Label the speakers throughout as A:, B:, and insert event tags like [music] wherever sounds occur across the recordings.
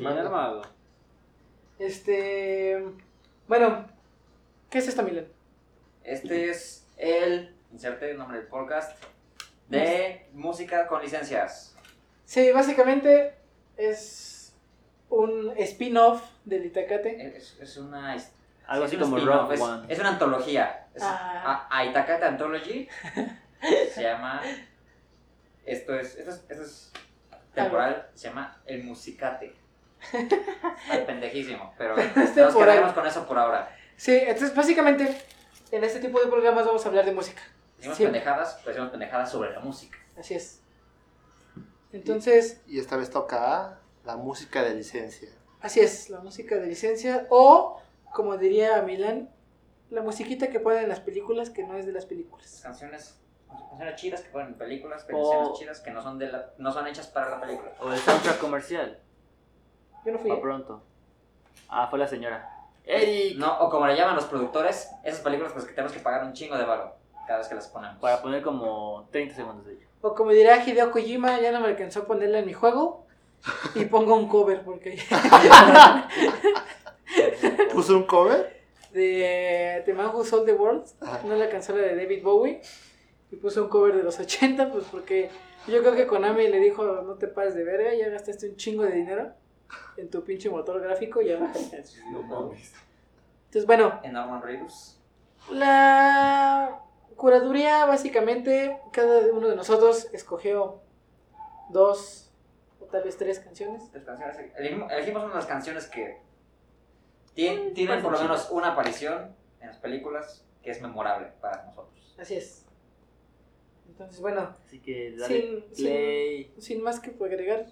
A: Bien armado.
B: Este. Bueno, ¿qué es esto, Milan?
A: Este es el, inserte el nombre del podcast, de música con licencias.
B: Sí, básicamente es un spin-off del Itacate.
A: Es, es una... es-
C: Algo así como Rock
A: es,
C: One.
A: es una antología. Es
B: Ah.
A: a- Aitakata Anthology. [laughs] Se llama... Esto es, esto es, esto es temporal. Se llama El Musicate. Está pendejísimo, pero [laughs]
B: Es
A: nos quedaremos con eso por ahora.
B: Sí, entonces básicamente en este tipo de programas vamos a hablar de música.
A: Decimos
B: Siempre.
A: pendejadas, pues decimos pendejadas sobre la música.
B: Así es. Entonces,
D: Y esta vez toca la música de licencia.
B: así es, la música de licencia o, como diría Milan, la musiquita que ponen en las películas que no es de las películas.
A: canciones canciones chidas que ponen en películas,
C: O-
A: canciones chidas que no son de la, no son hechas para la película.
C: O el soundtrack comercial.
B: Yo no fui.
C: Pa'
B: ¿eh?
C: pronto. Ah, fue la señora. ¡Eric!
A: No, o como le llaman los productores, esas películas pues que tenemos que pagar un chingo de varo cada vez que las ponemos.
C: Para poner como 30 segundos de ello.
B: O como dirá Hideo Kojima, ya no me alcanzó a ponerla en mi juego y pongo un cover porque
D: ¿Puso un cover?
B: de The Man Who Sold the World,
D: Ajá.
B: no la canción de David Bowie y puso un cover de los 80, pues porque yo creo que Konami le dijo, no te pases de verga, ya gastaste un chingo de dinero en tu pinche motor gráfico, ya. [laughs]
D: No mames.
B: Entonces, bueno,
A: En Norman Reedus.
B: La curaduría, básicamente, cada uno de nosotros escogió dos o tal vez tres canciones.
A: las canciones- Elegimos, elegimos unas canciones que tien- tienen
C: parecen
A: por lo menos una aparición en las películas que es memorable para nosotros.
B: Así es. Entonces, bueno,
C: Así que dale
B: sin,
C: play.
B: sin, sin más que agregar.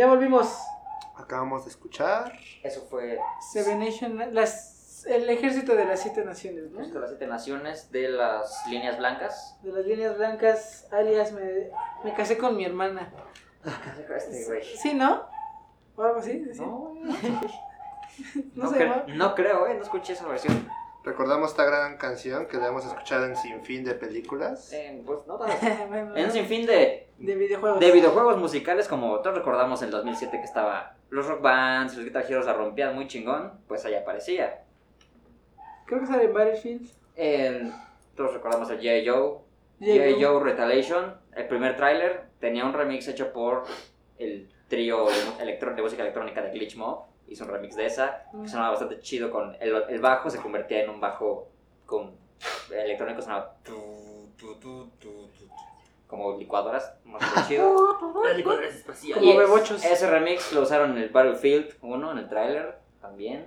B: Ya volvimos.
D: Acabamos de escuchar.
A: Eso fue
B: Seven Nation, las, el ejército de las siete naciones, ¿no?
A: esto de las siete naciones de las líneas blancas.
B: De las líneas blancas, alias me, me casé con mi hermana.
A: Este, güey.
B: ¿Sí, no? ¿O algo así? ¿Sí?
A: No, [laughs]
B: ¿No
A: no,
B: se
A: cre- no creo, eh, no escuché esa versión.
D: Recordamos esta gran canción que la hemos escuchado en Sinfín de películas.
A: Eh, pues no [laughs] En un sinfín de,
B: de videojuegos.
A: de videojuegos musicales, como todos recordamos en el 2007 que estaba los rock bands, los guitar heroes la rompían muy chingón, pues ahí aparecía.
B: Creo que sale en Battlefield.
A: El- todos recordamos el J. Joe. Joe Retaliation, el primer tráiler tenía un remix hecho por el trío de música electrónica de Glitch Mob, hizo un remix de esa, que sonaba bastante chido con el, el bajo, se convertía en un bajo con electrónico, sonaba tu, tu, tu, tu, tu, como licuadoras, más chido. [laughs]
B: Como
A: Y
B: bebochos.
A: Ese remix lo usaron en el Battlefield 1, en el tráiler también.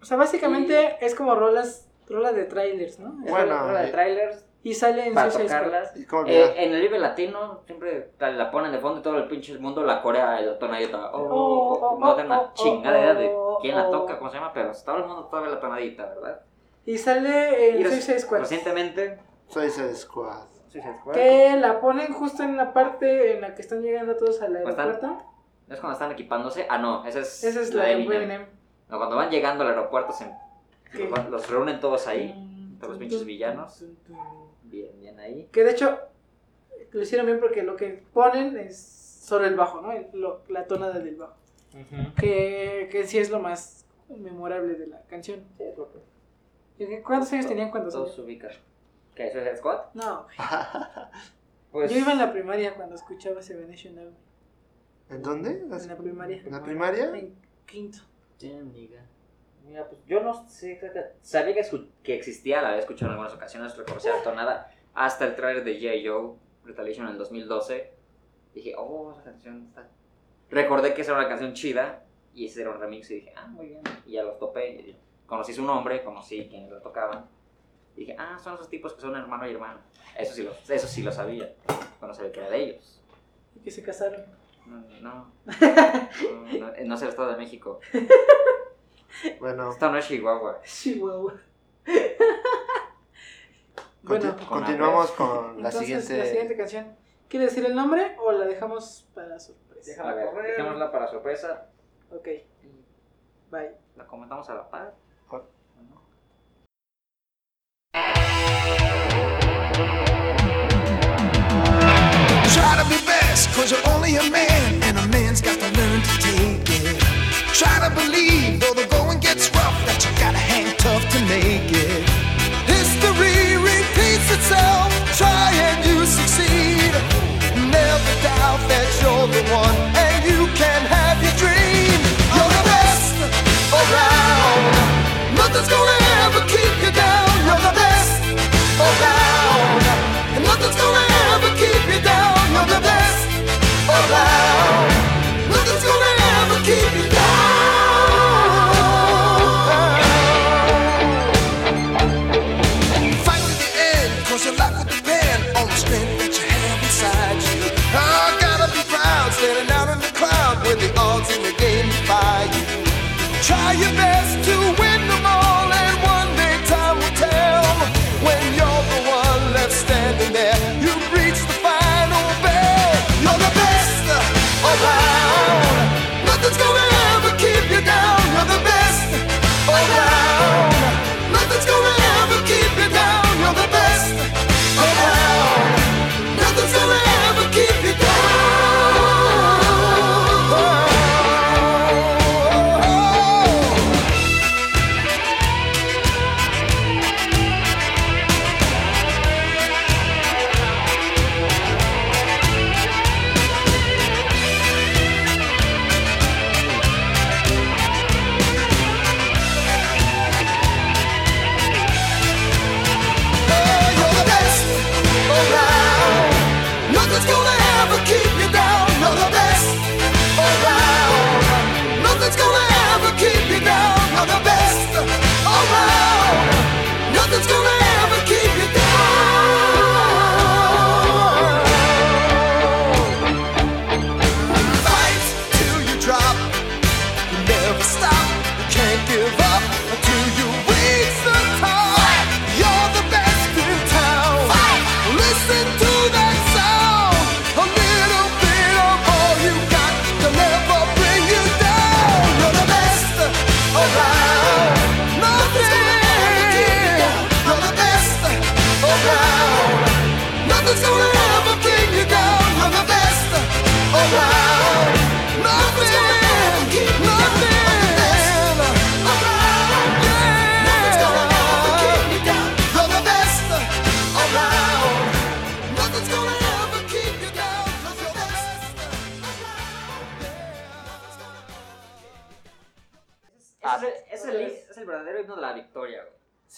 B: O sea, básicamente es como rolas, rolas de trailers, ¿no?
A: Es
D: Bueno,
A: rola de
D: eh,
A: trailers
B: Y sale en
A: para
B: Suicide Squad.
A: tocarlas.
D: ¿Y cómo olvidar?
A: Eh, en el Vive Latino siempre la, la ponen de fondo y todo el pinche mundo la corea el tonadita. Oh,
B: Oh, oh,
A: no tengo
B: oh,
A: una
B: oh,
A: chingada idea de
B: oh,
A: quién la
B: oh.
A: toca, cómo se llama, pero todo el mundo todavía la tonadita, ¿verdad?
B: Y sale en Suicide Squad.
A: Recientemente,
D: Suicide Squad.
B: Que la ponen justo en la parte en la que están llegando todos al
A: Pues están-
B: aeropuerto.
A: ¿no es cuando están equipándose? Ah, no, esa es,
B: Esa es la de
A: Eminem.
B: Eminem.
A: No, cuando van llegando al aeropuerto, se, los, los reúnen todos ahí. todos los pinches villanos. Bien, bien ahí.
B: Que de hecho lo hicieron bien porque lo que ponen es solo el bajo, ¿no? El- lo- la tonada del bajo. Que, que sí es lo más memorable de la canción. ¿Y qué- ¿Cuántos años tenían cuando
A: Todos
B: salió?
A: se ubican. ¿Qué? ¿Suicide Squad?
B: No, [laughs]
A: Pues,
B: yo iba en la primaria cuando escuchaba Seven Nation.
D: ¿En dónde?
B: En la primaria.
D: ¿En la primaria?
B: En quinto.
A: Mira, pues yo no sé, exactamente- sabía que, que existía, la había escuchado en algunas ocasiones, reconocía la tonada, hasta el trailer de J. Joe, Retaliation en el 2012. Dije, oh, esa canción está... Recordé que esa era una canción chida, y ese era un remix, y dije, ah, muy bien, y ya los topé, y conocí su nombre, conocí quienes lo tocaban, y dije, ah, son esos tipos que son hermano y hermano. Eso sí lo, eso sí lo sabía, cuando sabía que era de ellos.
B: Y que se casaron.
A: No, no, no, no, no es el Estado de México,
D: Bueno,
A: esto no es Chihuahua.
B: Chihuahua.
D: conti-
B: bueno,
D: continuamos con la
B: entonces
D: siguiente.
B: la siguiente canción. ¿Quiere decir el nombre o la dejamos para sorpresa?
A: A ver, dejémosla para sorpresa.
B: Ok. Bye.
A: La comentamos a la par.
D: Par.
A: ¿no?
E: Try to be best, cause you're only a man, and a man's got to learn to take it. Try to believe, though the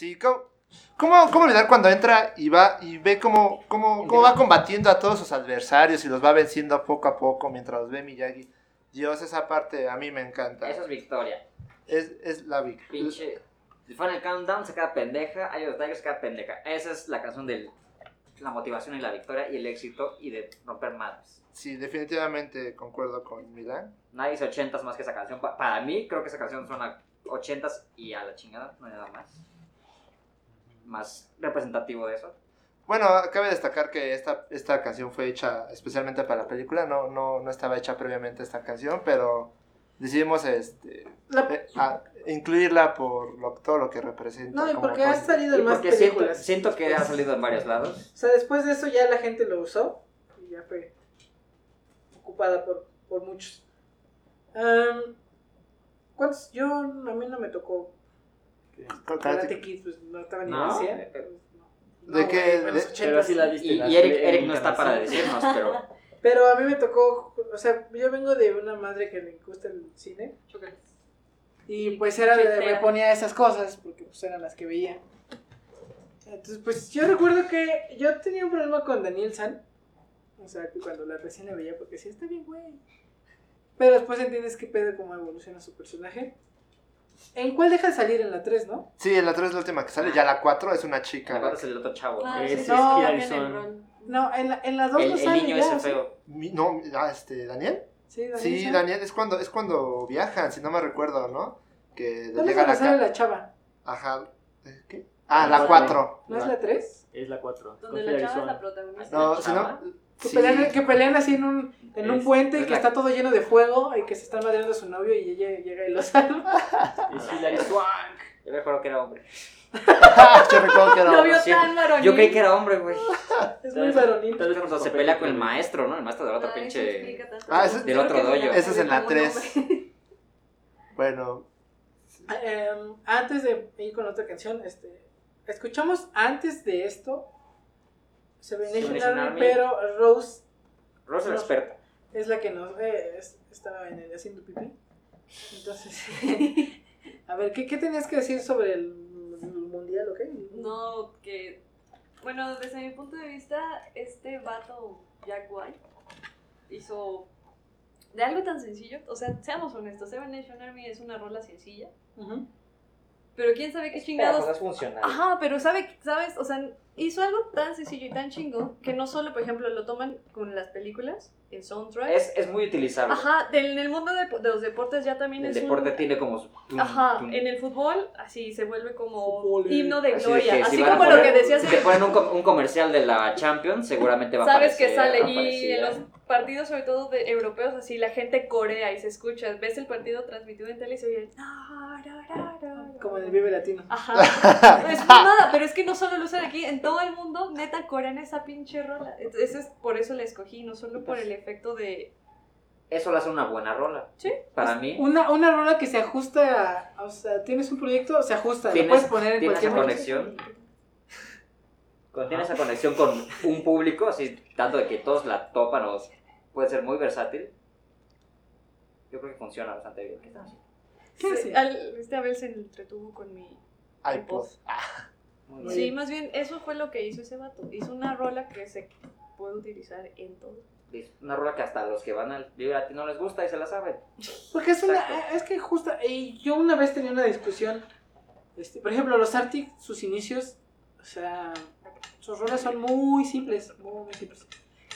D: Sí, ¿cómo, cómo, cómo olvidar cuando entra y va y ve cómo, cómo, cómo va combatiendo a todos sus adversarios y los va venciendo poco a poco mientras los ve Miyagi? Dios, esa parte a mí me encanta.
A: Eso es victoria.
D: Es, es la vic-
A: Pinche. Si fuera el countdown, se queda pendeja. Hay los Tigers se queda pendeja. Esa es la canción de la motivación y la victoria y el éxito y de romper madres.
D: Sí, definitivamente concuerdo con Milán.
A: Nadie dice ochentas más que esa canción. Pa- para mí, creo que esa canción suena ochentas y a la chingada. No hay nada más. Más representativo de eso.
D: Bueno, cabe destacar que esta, esta canción fue hecha especialmente para la película, no, no, no estaba hecha previamente esta canción, pero decidimos este,
B: La-
D: eh, a- incluirla por lo- todo lo que representa.
B: no, y
D: como
B: porque ha salido en más
A: porque siento,
B: películas.
A: siento que ha salido en varios lados.
B: O sea, después de eso ya la gente lo usó y ya fue ocupada por, por muchos. Am, ¿Cuántos? Yo, a mí no me tocó Karate
D: Karate-
B: Kid, pues no estaba en
A: No.
B: pues, no.
D: ¿De
B: No,
D: qué?
B: güey, en los
D: De-
B: 80s.
C: Pero sí la viste.
A: Y, Eric, no está para decirnos, pero [laughs]
B: Pero a mí me tocó, o sea, yo vengo de una madre que le gusta el cine y pues era de, me ponía esas cosas porque pues eran las que veía. Entonces, pues yo recuerdo que yo tenía un problema con Daniel San. O sea, que cuando la recién la veía porque decía, está bien, güey. Pero después entiendes qué pedo cómo evoluciona su personaje. ¿En cuál deja de salir? En la 3, ¿no?
D: Sí, en la 3 es la última que sale, ya la 4 es una
A: la
D: chica.
A: verdad es el otro chavo.
F: Ah,
C: Ese
F: sí,
C: es
F: sí,
B: No,
F: el
C: Harrison.
B: No, en la, en la 2
A: El,
B: no
A: el
B: sale
A: niño
B: ya,
A: ese
B: ¿o sí?
A: feo.
D: Mi- no, ah, este, ¿Daniel?
B: Sí, Daniel
D: Sí,
B: San.
D: Daniel, es cuando, es cuando viajan, si no me recuerdo, ¿no? Que
B: ¿Dónde
D: llega la
B: sale la chava?
D: Ajá. ¿eh, ¿Qué? Ah,
C: La
D: la
C: cuatro.
D: 4.
B: ¿No es la 3?
C: Es la 4.
F: Donde la chava es la protagonista.
D: No, si no.
B: Que,
D: sí.
B: pelean, que pelean así en un, en un puente y que está todo lleno de fuego y que se está madreando a su novio y ella llega y lo salva.
C: Es Hilary Swank.
A: Yo recuerdo que era hombre. [laughs]
D: Yo recuerdo que era.
F: Lo vio
A: sí.
F: tan varonil.
A: Yo creí que era hombre, güey.
B: Es muy varonil.
C: Vez
A: Cuando se pelea con el maestro, ¿no? El maestro del otro pinche.
D: Ah, ese es-
A: del otro
F: la
D: Ese es en la
F: como un
D: 3.
F: hombre. [laughs]
D: Bueno,
B: Em, antes de ir con otra canción, este, escuchamos antes de esto Seven Nation
A: Nation
B: Army,
A: Army.
B: pero Rose
A: Rose es
B: No.
A: experta.
B: es la que nos eh, es- estaba en el haciendo pipí. Entonces, [laughs] a ver, ¿qué, qué tenías que decir sobre el, el mundial, ok?
F: No, que. Bueno, desde mi punto de vista, este vato, Jack White, hizo. De algo tan sencillo, o sea, seamos honestos, Seven Nation Army es una rola sencilla,
B: Ujú.
F: Pero quién sabe qué chingados.
A: es funcional.
F: Ajá, pero sabe, sabes, o sea, hizo algo tan sencillo y tan chingón que no solo, por ejemplo, lo toman con las películas, el soundtrack.
A: Es, es muy utilizable.
F: Ajá, del- en el mundo de, de los deportes ya también
A: El
F: es
A: deporte
F: un...
A: tiene como su. tum,
F: Ajá,
A: tum.
F: en el fútbol así se vuelve como
B: Fútbol, eh.
F: himno de
A: Así de
F: gloria,
A: que si
F: así
A: van a
F: como lo
A: poner-
F: que decías
A: Si te ponen un, un comercial de la Champions, seguramente va a
F: sabes
A: aparecer.
F: que sale y en los partidos sobre todo de europeos así la gente corea y se escucha, ves el partido transmitido en tele y se oye.
B: Como en el Vive Latino.
F: Ajá. Es mamada, pero es que no solo lo usan aquí, en todo el mundo, neta, corean esa pinche rola. Eso es por eso la escogí, no solo por el efecto de.
A: Eso lo hace una buena rola.
F: Sí.
A: Para mí.
B: Una, una rola que se ajusta, a- o sea, tienes un proyecto, se ajusta,
A: Tienes-
B: puedes poner en
A: tienes
B: cualquier
A: esa conexión. Cuando tiene esa conexión con un público, así tanto de que todos la topan o puede ser muy versátil, yo creo que funciona bastante bien. ¿Qué?
B: ¿Qué
F: Sí, al- esta vez se entretuvo con mi.
D: iPod.
A: Muy
B: Muy
F: Sí,
B: bien.
F: más bien, eso fue lo que hizo ese vato. Hizo una rola que se puede utilizar en todo.
A: Una rola que hasta los que van al Vive Latino les gusta y se la saben. [laughs]
B: Porque es una,
A: Exacto.
B: es que justo, y yo una vez tenía una discusión, este, por ejemplo, los Arctic, sus inicios, o sea, sus rolas son muy simples, muy, muy simples.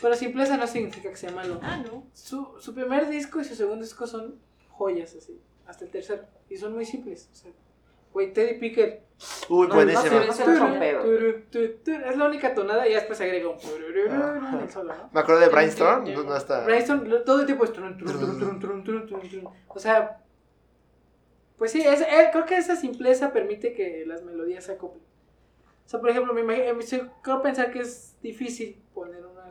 B: Pero simpleza no significa que sea malo.
F: Ah, no.
B: Su, su primer disco y su segundo disco son joyas, así, hasta el tercero, y son muy simples, o sea, güey, Teddy Picker.
D: Uy,
A: No,
B: Es la única tonada y ya después agrega un.
D: Me acuerdo de Brainstorm. No, está.
B: Brainstorm todo el tiempo es trun, trun, trun. O sea, pues sí, es, eh, creo que esa simpleza permite que las melodías se acoplen. O sea, por ejemplo, me imagino, sí, creo pensar que es difícil poner una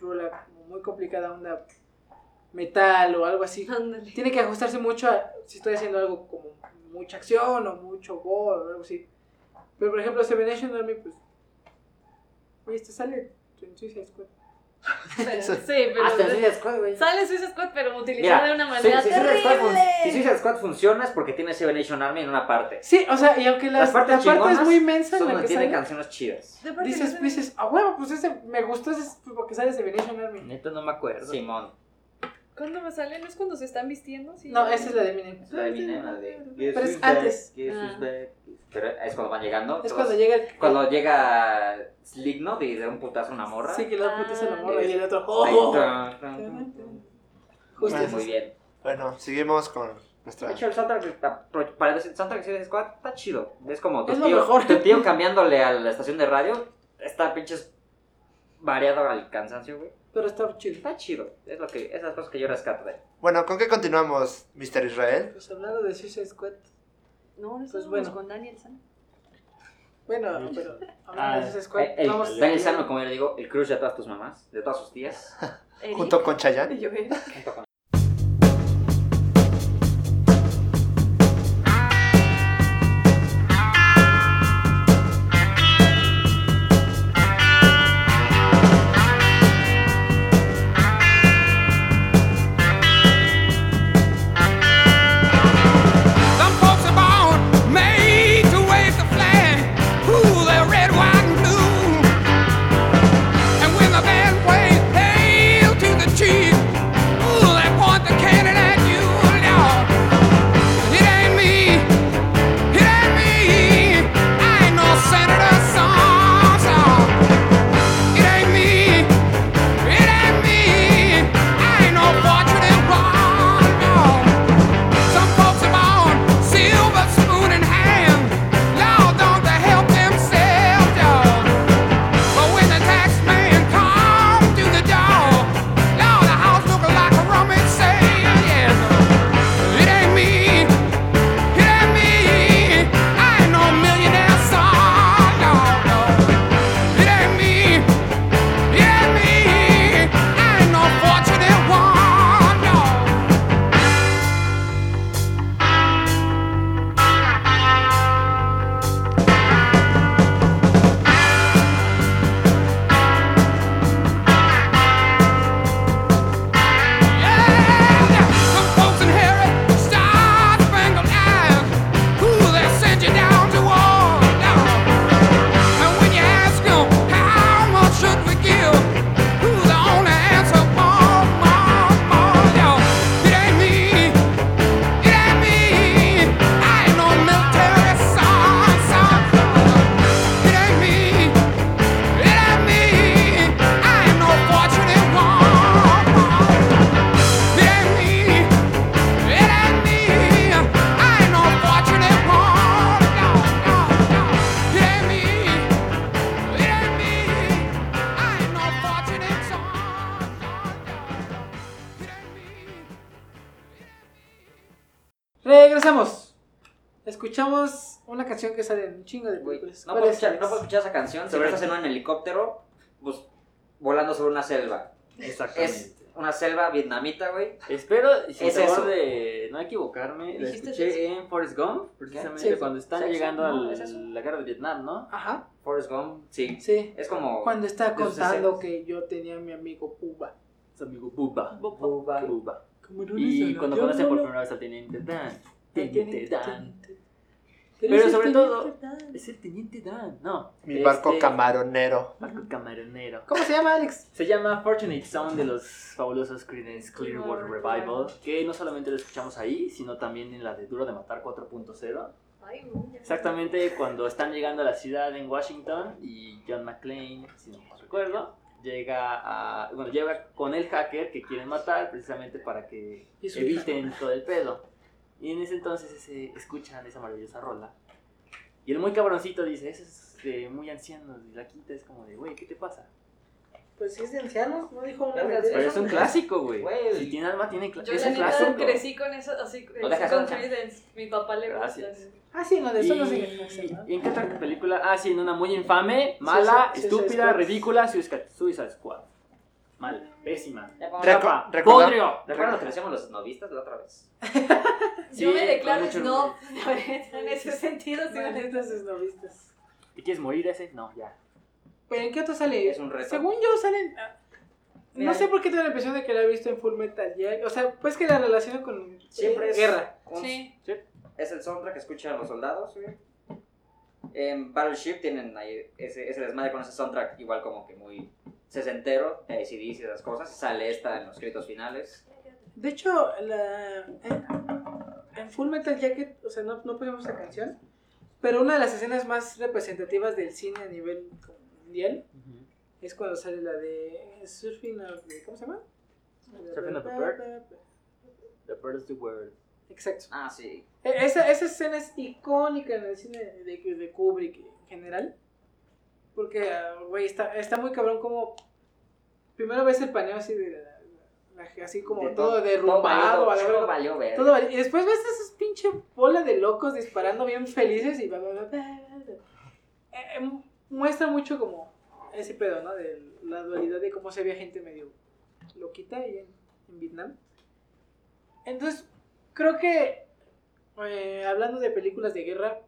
B: rola muy complicada, onda metal o algo así. Tiene que ajustarse mucho a si estoy haciendo algo como mucha acción o mucho gore o algo así. Pero por ejemplo, Seven Nation Army, pues. Oye, este sale en Suicide Squad. [laughs]
F: Pero- sí, pero.
G: Hasta en Suicide Squad, güey.
F: Sale Suicide Squad, pero utilizada de una
G: si-
F: manera
G: si, Suicide Squad fun-
F: terrible.
G: si Suicide Squad funciona es porque tiene Seven Nation Army en una parte.
B: Sí, o sea, y aunque la,
G: Las partes
B: la parte es muy inmensa en
G: son
B: la
G: donde
B: que
G: tiene
B: sale,
G: canciones chidas.
B: Dices, dices, a huevo, pues ese me gustó ese porque sale de Venetian Army.
C: Neta no me acuerdo.
G: Simón.
F: ¿Cuándo me sale? ¿No es cuando se están vistiendo? Sí.
B: No, esa es la de Eminem.
G: La de Eminem, la de
B: Pero es antes.
F: Ah.
G: Pero es cuando van llegando.
B: Es
G: todos-
B: cuando llega el...
G: Cuando llega Slick, ¿no? De dar un putazo a una morra.
B: Sí, que la puta se
F: Ah.
B: enamora y el otro...
G: Ahí,
B: ¡Oh!
G: tan, tan, tan.
B: Justo
G: Muy, bien.
D: Bueno, seguimos con nuestra.
G: De hecho, el soundtrack, está- para el soundtrack de Squad está chido. Es como tu
B: Es lo
G: tío,
B: mejor.
G: tu tío cambiándole a la estación de radio. Está pinches variado al cansancio, güey.
B: Pero está chido.
G: Está chido. Es lo que, esas cosas que yo rescato de él.
D: Bueno, ¿con qué continuamos, Mr. Israel?
B: Pues hablando de Suicide Squad.
F: No, no
B: Pues
F: estamos
B: bueno.
F: con Daniel San.
B: Bueno, pero hablando
C: Ah,
B: de Suicide Squad,
G: El, el-
B: vamos...
G: Daniel Sano, como yo le digo, el crush de todas tus mamás, de todas sus tías. [laughs]
F: Eric.
D: Junto con Chayanne. [laughs]
F: Y yo, Eric.
G: junto con-
B: Regresamos. Escuchamos una canción que sale en un chingo de
G: Güey,
B: películas.
G: no
B: ¿Cuál
G: puedo
B: es,
G: escuchar, no puedo escuchar esa canción si no estás en un helicóptero pues, volando sobre una selva.
C: Exactamente.
G: Es una selva vietnamita, güey.
C: Espero, sin
G: Es eso.
C: de no equivocarme, la
F: ¿Dijiste
C: escuché en Forrest Gump, precisamente
B: Sí.
C: cuando están
G: Sí,
C: llegando
G: no,
C: a
G: es eso.
C: la guerra de Vietnam, ¿no?
B: Ajá,
G: Forrest Gump, sí.
B: sí.
G: Es como...
B: Cuando está contando que yo tenía a mi amigo Puba.
C: Su amigo Bubba.
G: Bubba.
C: Bubba.
B: Como no
C: Y cuando conocen por primera vez al teniente Dan. Teniente Dan.
B: Pero
C: Pero sobre
B: el
C: todo,
B: Dan.
C: es el teniente Dan, no.
D: Mi barco
C: Este,
D: camaronero.
C: Barco camaronero.
B: ¿Cómo se llama, Alex?
C: Se llama Fortunate Sound de los fabulosos Creedence Clearwater Revival, que no solamente lo escuchamos ahí, sino también en la de Duro de Matar 4.0.
F: Ay, no, ya.
C: Exactamente cuando están llegando a la ciudad en Washington y John McClane, si no mal recuerdo, llega a, bueno, llega con el hacker que quieren matar precisamente para que eviten todo el pedo. Y en ese entonces ese, escuchan esa maravillosa rola. Y el muy cabroncito dice, eso es de muy ancianos. Y la quinta es como de, güey, ¿qué te pasa?
B: Pues si es de ancianos, no dijo una mentira.
C: Pero es un clásico, güey. Si tiene alma, tiene cla-
F: Yo
C: es
F: la
C: un
F: neta
C: clásico.
F: crecí con eso, así, con. Creedence. Mi papá le gusta.
C: Gracias.
B: Ah, sí, no, de eso
C: y,
B: no significa ¿no?
C: ¿y en qué otra película? Ah, sí, en una muy infame, mala,
B: sí,
C: estúpida, ridícula, Suicide Squad. Mala, pésima.
D: Recorda-
C: podrio.
G: ¿Recuerdan lo que decíamos los novistas la otra vez?
C: Sí, [laughs]
F: Yo me declaro no, [laughs] en ese sentido, sí,
B: Malditos esnovistas.
C: ¿Te quieres morir ese? No, ya.
B: ¿Pero en qué otro sale?
G: Es un reto.
B: Según yo, salen. ah, No sé por qué tengo la impresión de que la he visto en Full Metal Jacket. O sea, pues que la relaciono con
A: Siempre
B: eh,
A: es
B: guerra.
A: un-
F: Sí.
A: Es el soundtrack que escuchan los soldados. En Battleship tienen ahí ese, ese desmadre con ese soundtrack igual como que muy sesentero, de ACDC y esas cosas. Sale esta en los créditos finales.
B: De hecho, la, en, en Full Metal Jacket, o sea, no, no pusimos esa canción, pero una de las escenas más representativas del cine a nivel mundial es cuando sale la de Surfing of the, ¿cómo se llama?
C: Surfing of the Bird. The bird's the word.
B: Exacto.
A: Ah, sí.
B: E- Esa, esa escena es icónica en el cine de, de Kubrick en general. Porque, ah, güey, está, está muy cabrón como... Primero ves el paneo así de... la- así como
A: De
B: todo
A: todo-
B: derrumbado.
A: todo
B: a
A: valió- todo valió ver.
B: Todo Y después ves esas pinche bola de locos disparando bien felices y... bla, bla, bla, bla, bla. Eh, eh, muestra mucho como ese pedo, ¿no? De la dualidad de cómo se había gente medio loquita ahí en, en Vietnam. Entonces, creo que eh, hablando de películas de guerra,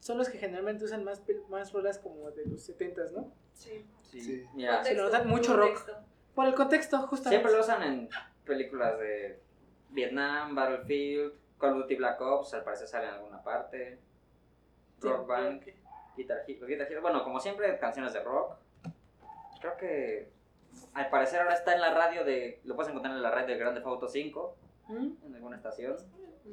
B: son los que generalmente usan más, más rolas como de los 70s, ¿no?
F: Sí.
A: Sí.
B: Se lo notan mucho rock.
F: Contexto.
B: Por el contexto, justamente.
A: siempre lo usan en películas de Vietnam, Battlefield, Call of Duty Black Ops, al parecer sale en alguna parte.
B: Sí,
A: Rock Band, Guitar Hero, Guitar Hero, bueno, como siempre, canciones de rock. Creo que al parecer ahora está en la radio de. Lo puedes encontrar en la radio de Grande Theft Auto 5,
B: ¿Mm?
A: en alguna estación.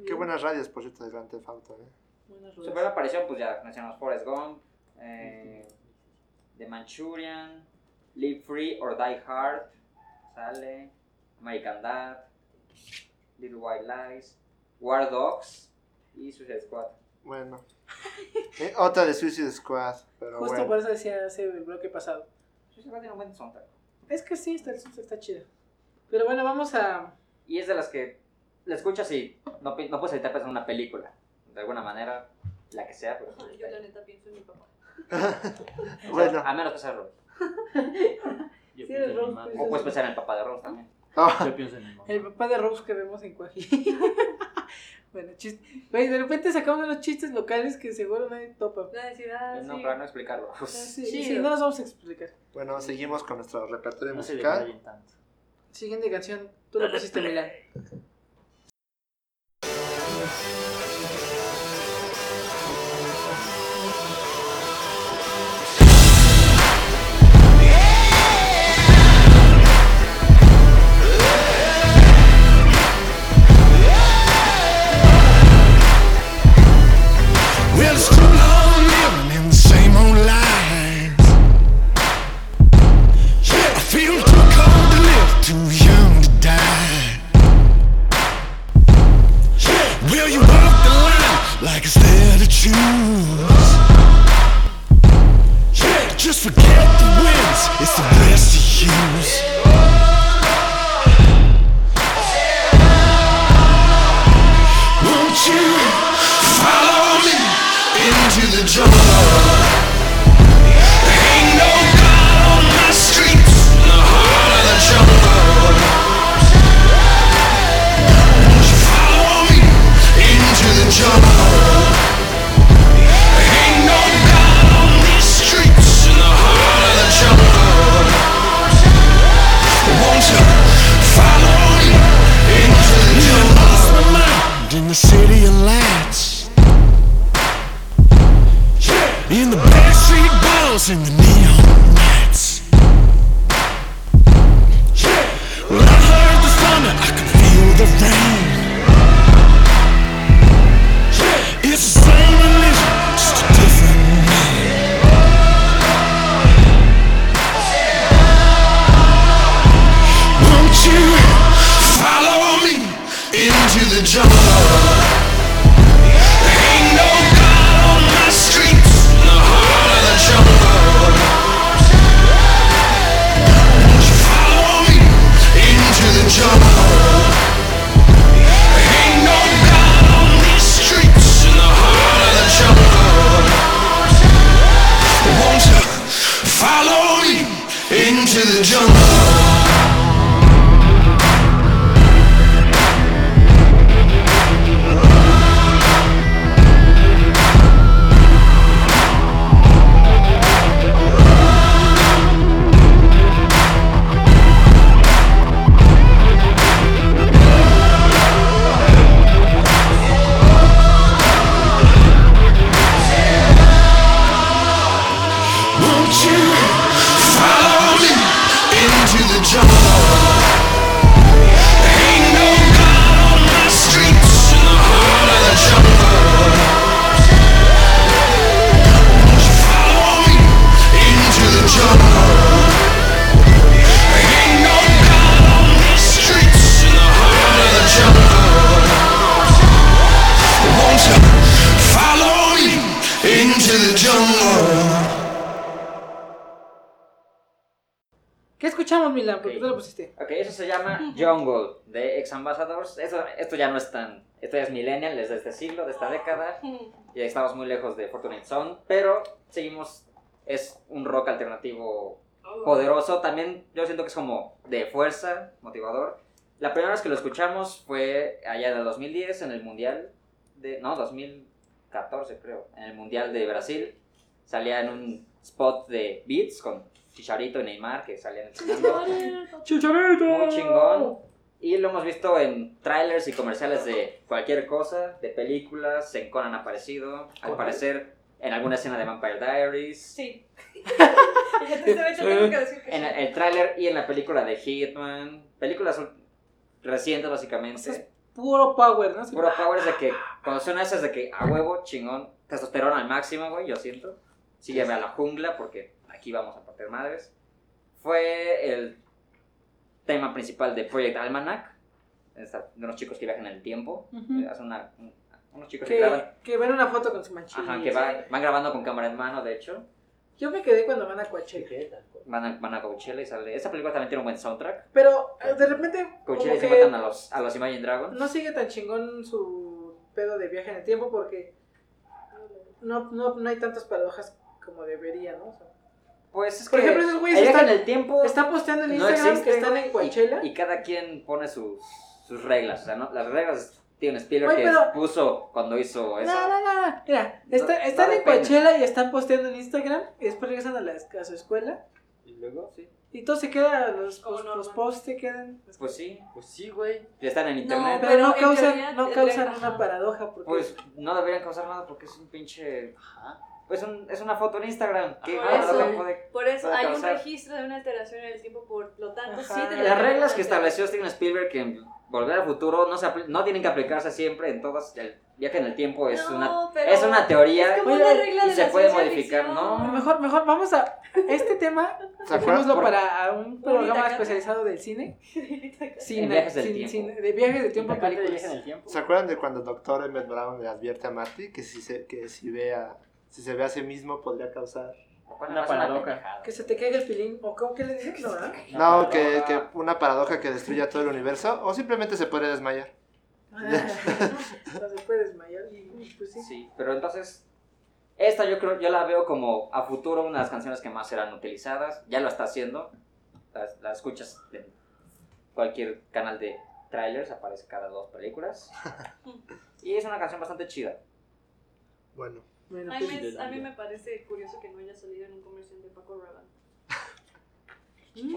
D: Qué buenas radios, por cierto, de Grand Theft Auto, ¿eh?
B: Buenas
A: Su primera aparición, pues ya mencionamos Forrest Gump, eh, The Manchurian, Live Free or Die Hard, sale, American Dad, Little White Lies, War Dogs y Suicide Squad.
D: Bueno. [laughs] Eh, otra de Suicide Squad, pero
B: Justo
D: bueno.
B: por eso decía hace el bloque pasado.
A: Suicide Squad tiene un buen soundtrack.
B: Es que sí, está, está chido. Pero bueno, vamos a...
A: Y es de las que la escuchas y no, no puedes evitar pensar en una película. De alguna manera, la que sea, pero.
F: Yo la neta pienso en mi papá. [laughs]
D: Bueno.
A: A menos que sea Rose. [laughs]
C: Yo
B: Sí,
C: pienso en
B: Rose.
A: O puedes pensar en el papá de Rose también.
D: Ah,
C: Yo pienso en mi mamá.
B: El papá de Rose que vemos en Cuaji. Bueno, chiste. Güey, de repente sacamos unos chistes locales que seguro nadie topa.
F: A decir, ah,
A: no,
F: sí.
A: para no explicarlo.
B: Ah, sí, sí, no los vamos a explicar.
D: bueno, seguimos con nuestro repertorio
C: No
D: musical.
B: Siguiente canción, tú la pusiste Milán. [laughs] Porque
A: Ok.
B: tú lo pusiste.
A: Ok, eso se llama [laughs] Jungle de Ex Ambassadors. Esto, esto ya no es tan. Esto ya es millennial, es de este siglo, de esta década. Ya estamos muy lejos de Fortunate Son, pero seguimos. Es un rock alternativo poderoso. También yo siento que es como de fuerza, motivador. La primera vez que lo escuchamos fue allá en el 2010 en el Mundial de. No, 2014 creo. En el Mundial de Brasil. Salía en un spot de Beats con Chicharito y Neymar que salían [laughs] enseñando.
B: ¡Chicharito!
A: Muy chingón. Y lo hemos visto en trailers y comerciales de cualquier cosa, de películas, en Conan ha aparecido, al parecer en alguna escena de Vampire Diaries,
F: Sí. [laughs]
A: En
F: sí.
A: el tráiler y en la película de Hitman, películas ul- recientes básicamente.
B: Puro power, ¿no?
A: Puro power es de que cuando suena eso es de que a huevo, chingón, testosterona al máximo, güey, yo siento. Sígueme a la jungla porque aquí vamos a madres. Fue el tema principal de Project Almanac, de unos chicos que viajan en el tiempo.
B: Ujú.
A: Eh, hacen una- un- unos chicos que, graban,
B: Que, que ven una foto con su manchilla.
A: ajá, que van, van grabando con cámara en mano, de hecho.
B: Yo me quedé cuando van a Coachella.
A: Van a, van a Coachella y sale. Esa película también tiene un buen soundtrack.
B: Pero eh, de repente,
A: Coachella y se
B: que
A: matan a los, a los Imagine Dragons.
B: no sigue tan chingón su pedo de viaje en el tiempo porque no, no, no hay tantas paradojas como debería, ¿no? O sea,
A: Pues es
B: Por
A: que
B: ejemplo, esos güeyes están-
A: en el tiempo
B: Están posteando en
A: no
B: Instagram
A: existe,
B: que están en Coachella.
A: Y, y cada quien pone sus, sus reglas. O sea, ¿no? las reglas Steven Spielberg
B: Oye,
A: que
B: pero-
A: puso cuando hizo eso.
B: No, no, no, no. Mira, está-
A: No,
B: están en. Coachella y están posteando en Instagram y después regresan a, la, a su escuela
C: Y luego, sí.
B: Y todo se queda, los, los, posts se quedan.
A: Pues sí,
C: Pues sí, güey.
A: ya están en
F: No,
A: internet.
B: Pero no
F: Pero en
B: causan, no causan
F: ajá.
B: una paradoja porque
A: Pues no deberían causar nada porque es un pinche.
C: Ajá.
A: Pues un, es una foto en Instagram. ¿Qué
F: Por eso.
A: puede-
F: Por eso
A: puede
F: hay un registro de una alteración en el tiempo, por lo tanto,
B: Ajá.
F: sí
B: Las
A: reglas que estableció Steven Spielberg en Volver al Futuro no, se apl- no tienen que aplicarse siempre en todas. El viaje en el tiempo es,
F: No,
A: una, es una teoría
F: Es como
B: Oye,
F: una regla
A: y
F: de
A: se
F: la
A: puede modificar,
F: ficción.
A: ¿no?
B: Mejor, mejor, vamos a. Este tema, [laughs]
D: ¿Se acuerdan?
B: dejémoslo
A: Por-
B: para un programa especializado del cine. [laughs] Sin,
A: En viajes del
B: sin-
A: tiempo.
B: sin- de viajes del tiempo
C: de
B: películas.
C: tiempo.
D: ¿Se acuerdan de cuando el doctor Emmett Brown le advierte a Marty que si se, que si vea, si se ve a sí mismo podría causar?
C: Una paradoja.
B: Que se te caiga el pilín. ¿O cómo que le dicen? No, ¿verdad?
D: No, que, que una paradoja que destruya todo el universo o simplemente se puede desmayar. [laughs]
B: No se puede desmayar. Y pues sí.
A: Sí, pero entonces. Esta yo creo, yo la veo como a futuro una de las canciones que más serán utilizadas. Ya lo está haciendo. La, la escuchas en cualquier canal de trailers, aparece cada dos películas. [laughs] Y es una canción bastante chida.
D: Bueno,
B: Bueno,
F: A mí,
B: pues,
F: me, a mí me parece curioso que no haya salido en un comercial de Paco Rabanne.
B: mm,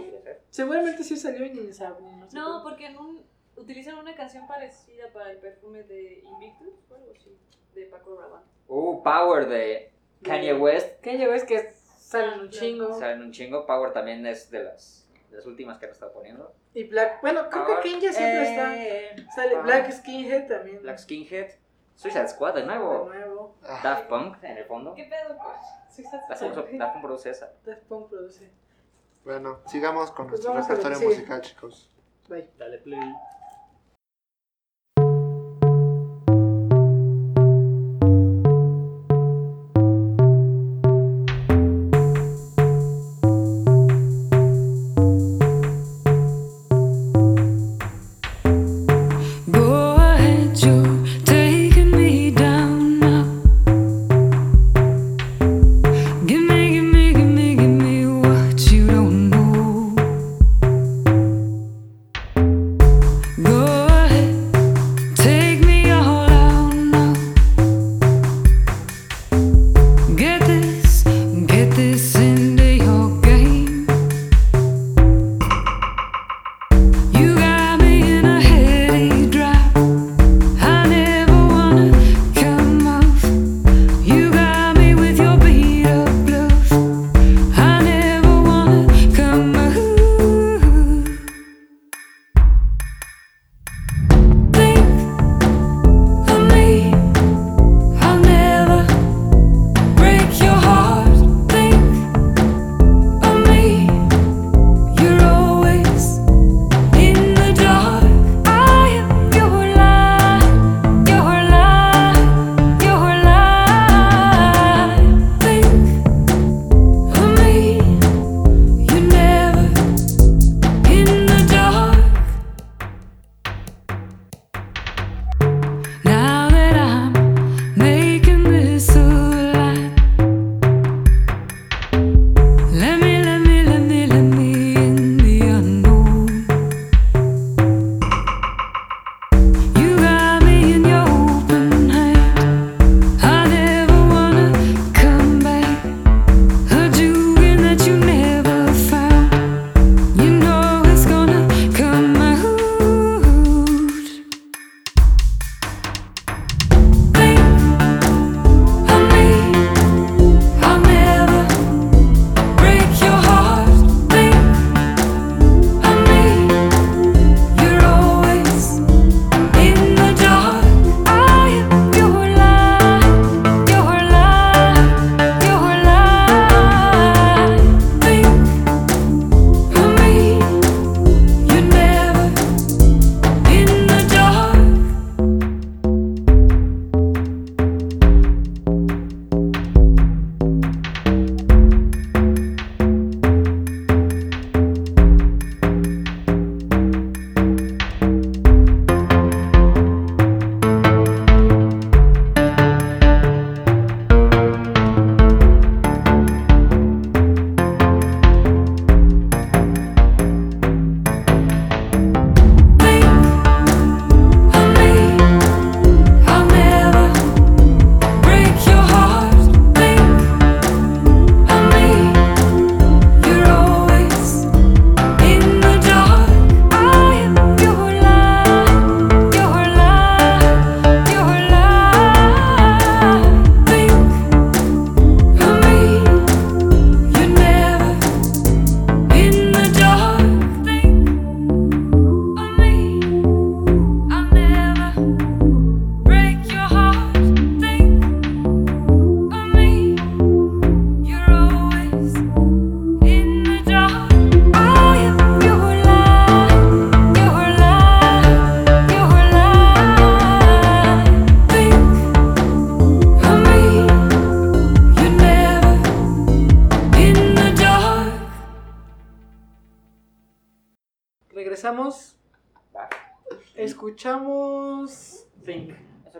B: seguramente sí salió y ni sabe. No, sé
F: No, porque en un, utilizan una canción parecida para el perfume de Invictus o algo así, de Paco Rabanne.
A: Uh, Power de Kanye West.
B: Ya ves que salen un chingo.
A: Salen un chingo. Power también es de las, de las últimas que han estado poniendo.
B: Y Black. Bueno, creo
A: Power.
B: que Kanye siempre está.
A: Eh,
B: Sale
A: Power.
B: Black Skinhead también.
A: Black Skinhead. Suicide Squad de
B: De nuevo.
D: Ah,
A: Daft Punk en el fondo.
F: ¿Qué pedo? Pues, sí, está-
A: Daft Punk, Daft Punk produce esa.
B: Daft Punk produce.
D: bueno, sigamos con
B: Pues
D: nuestro repertorio
B: sí.
D: musical, chicos.
B: Bye.
C: Dale play.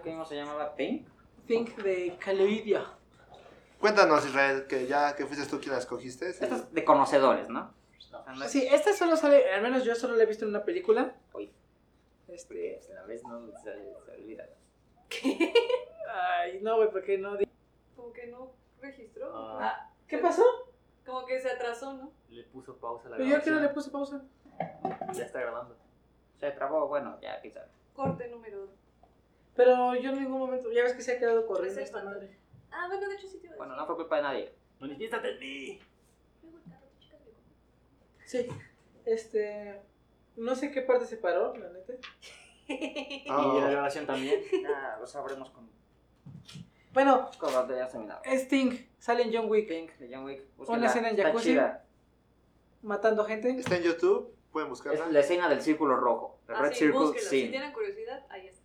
A: Que vimos se llamaba Think?
B: Think de Caloidia.
D: Cuéntanos, Israel, que ya que fuiste tú quien la escogiste. sí.
A: Esto es de conocedores, ¿no?
B: Sí, esta solo sale, al menos yo solo la he visto en una película.
A: Uy.
B: Este,
A: la vez no se, se olvida.
B: ay, no, güey, porque no di-
F: Como que no registró.
C: Ah,
B: ¿Qué pasó?
F: Como que se atrasó, ¿no?
C: le puso pausa a la
B: Pero yo que no le
C: grabación.
B: puse pausa.
C: Ya está grabando.
A: Se trabó, bueno, ya quizás.
F: Corte número dos.
B: Pero yo en ningún momento, ya ves que se ha quedado corriendo esta
F: es
B: madre.
F: Ah, bueno, de hecho sí te iba a
A: Bueno, no fue culpa de nadie.
C: Manifiéstate en mí.
F: El.
B: Sí, este, no sé qué parte se paró, la neta.
D: Ah. [laughs]
C: Y la grabación también.
A: Ya lo sabremos con
B: Bueno,
A: cuando ya terminado.
B: es Sting, sale en John Wick,
A: Pink de John Wick.
B: Una escena en
A: está
B: jacuzzi.
A: chida.
B: matando gente.
D: Está en YouTube, pueden
A: Es
D: buscarla.
A: la escena del círculo rojo. The
F: Ah,
A: Red
F: sí,
A: Circle
F: búsquenla. Si
A: Scene.
F: tienen curiosidad, ahí está.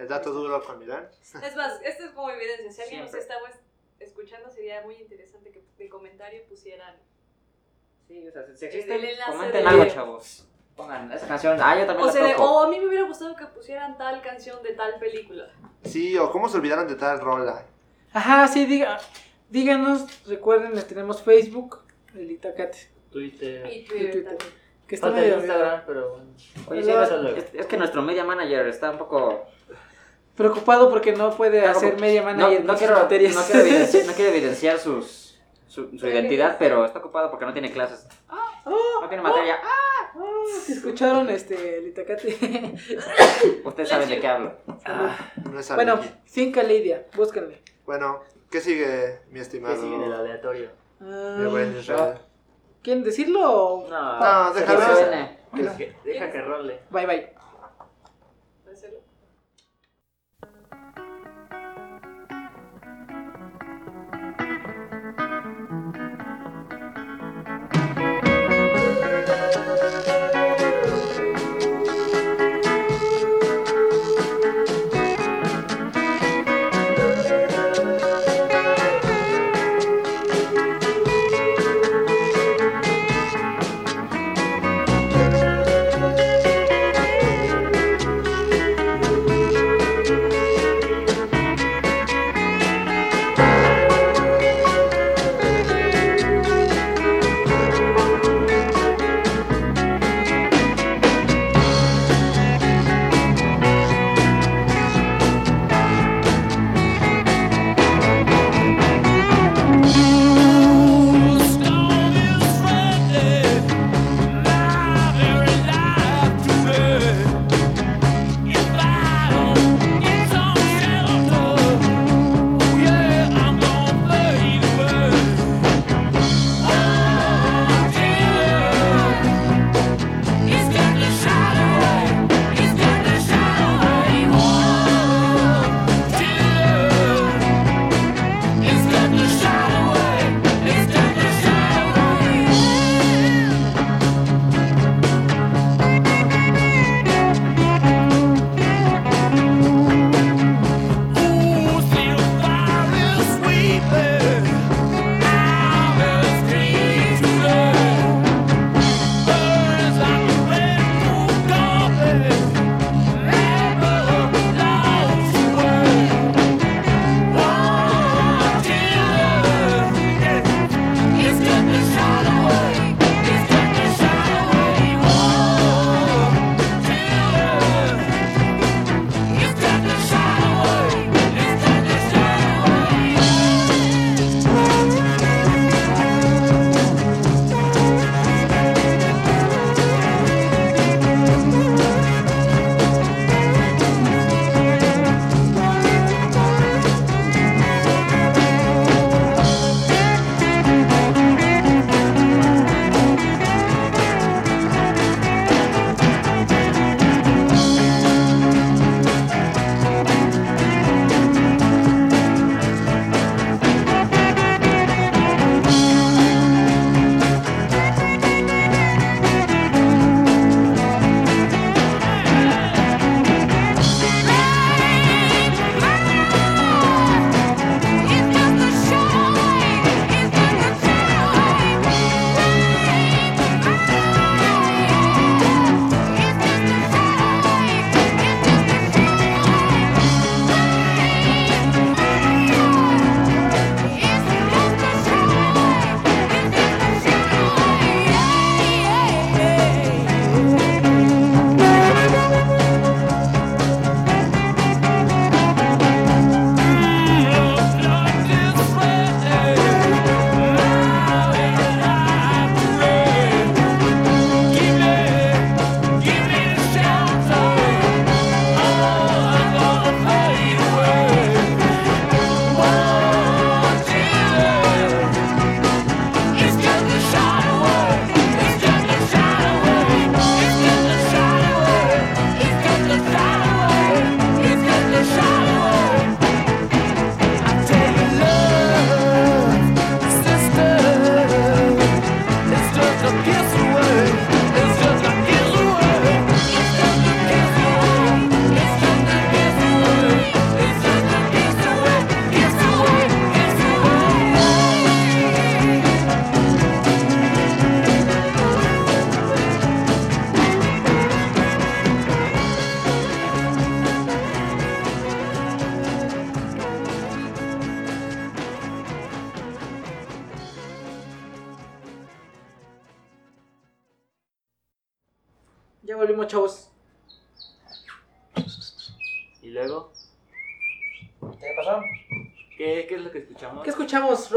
D: El dato duro con Milán.
F: Es más, esto es como evidencia. Si alguien nos
A: Siempre.
F: estaba es- escuchando, sería muy interesante que de comentario pusieran.
A: Sí, o sea, si
F: enlace
A: comenten
F: de-
A: algo, chavos. Pongan esa canción. Ah, yo también
F: O
A: la
F: sea,
A: toco.
F: oh, a mí me hubiera gustado que pusieran tal canción de tal película.
D: Sí, o cómo se olvidaron de tal rola.
B: Ajá, sí, diga, díganos, recuerden, tenemos Facebook, el Itacate,
C: Twitter.
F: Y
B: y
F: Twitter
B: Twitter.
F: también.
B: Que está medio
C: Instagram, pero bueno.
A: Oye, sí, es que nuestro media manager está un poco...
B: preocupado porque no puede hacer media
A: No,
B: manager
A: no
B: sus
A: quiero,
B: materias.
A: no, quiero evidenciar, [laughs] no quiere evidenciar sus, su, su identidad, pero está ocupado porque no tiene clases. No tiene materia.
B: Ah, si escucharon este, el Itacate. [laughs]
A: Ustedes saben de qué hablo.
D: No es
B: bueno,
D: Aliki.
B: Finca Lidia, búsquenle.
D: Bueno, ¿qué sigue, mi
C: ¿Qué
D: estimado?
C: sigue en el aleatorio?
D: Buen.
B: ¿Quieren decirlo o...?
C: No,
D: No,
A: Que
D: déjalo.
C: deja que role.
B: Bye, bye.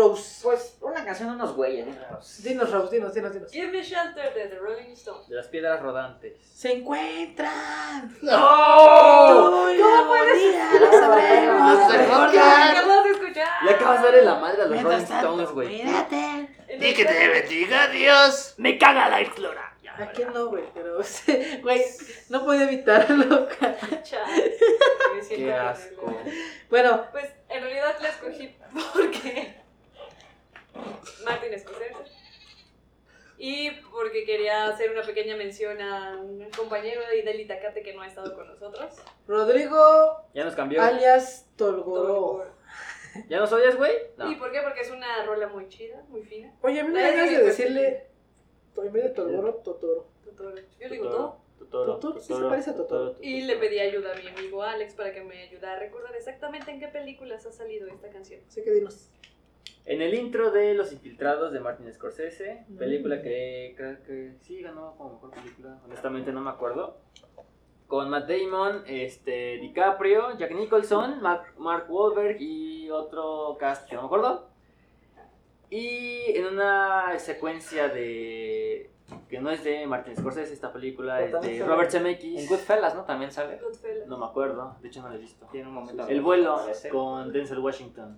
B: Rose?
A: Pues una canción de unos güeyes. dinos.
B: Dinos, Rose, dinos, dinos, dinos.
F: Give me shelter de The Rolling Stones.
C: De las piedras rodantes.
B: Se encuentran.
D: ¡No!
B: Uy, la bonita, lo sabremos.
D: No se
B: recordar.
F: Acabamos de escuchar.
C: Le acabas de darle la madre a los Rolling Stones, güey.
B: cuídate.
D: Y que te bendiga Dios.
C: Me caga la explora.
B: ¿A quién no, güey? Pero, [laughs] güey, no puede evitarlo. [laughs]
C: Qué asco.
B: Bueno,
F: Pues en realidad la escogí porque Martin Scorsese y porque quería hacer una pequeña mención a un compañero de del Itacate que no ha estado con nosotros.
B: Rodrigo,
C: Ya nos cambió.
B: alias Tolgoro.
C: ¿Ya nos odias, güey? No.
F: ¿Y por qué? Porque es una rola muy chida, muy fina.
B: Oye, a mí me dan ganas de
F: me
B: decirle, en vez de Tolgoro, Totoro.
F: Totoro. Yo le digo
C: Totoro,
F: todo.
C: Totoro,
B: Totoro, sí se
C: Totoro,
B: parece a Totoro.
C: Totoro.
F: Y le pedí ayuda a mi amigo Alex para que me ayudara a recordar exactamente en qué películas ha salido esta canción.
B: Así que dinos.
C: En el intro de Los Infiltrados de Martin Scorsese,
B: Mm.
C: película que creo que sí ganó como mejor película, honestamente no me acuerdo. Con Matt Damon, este, DiCaprio, Jack Nicholson, Mark, Mark Wahlberg y otro cast que no me acuerdo. Y en una secuencia de... que no es de Martin Scorsese, esta película
A: Pero
C: es de Robert
A: En
C: Zemeckis.
A: Goodfellas, ¿no? También sale.
F: Goodfellas.
C: No me acuerdo, de hecho no la he visto.
A: Tiene un momento.
C: El vuelo con Denzel Washington,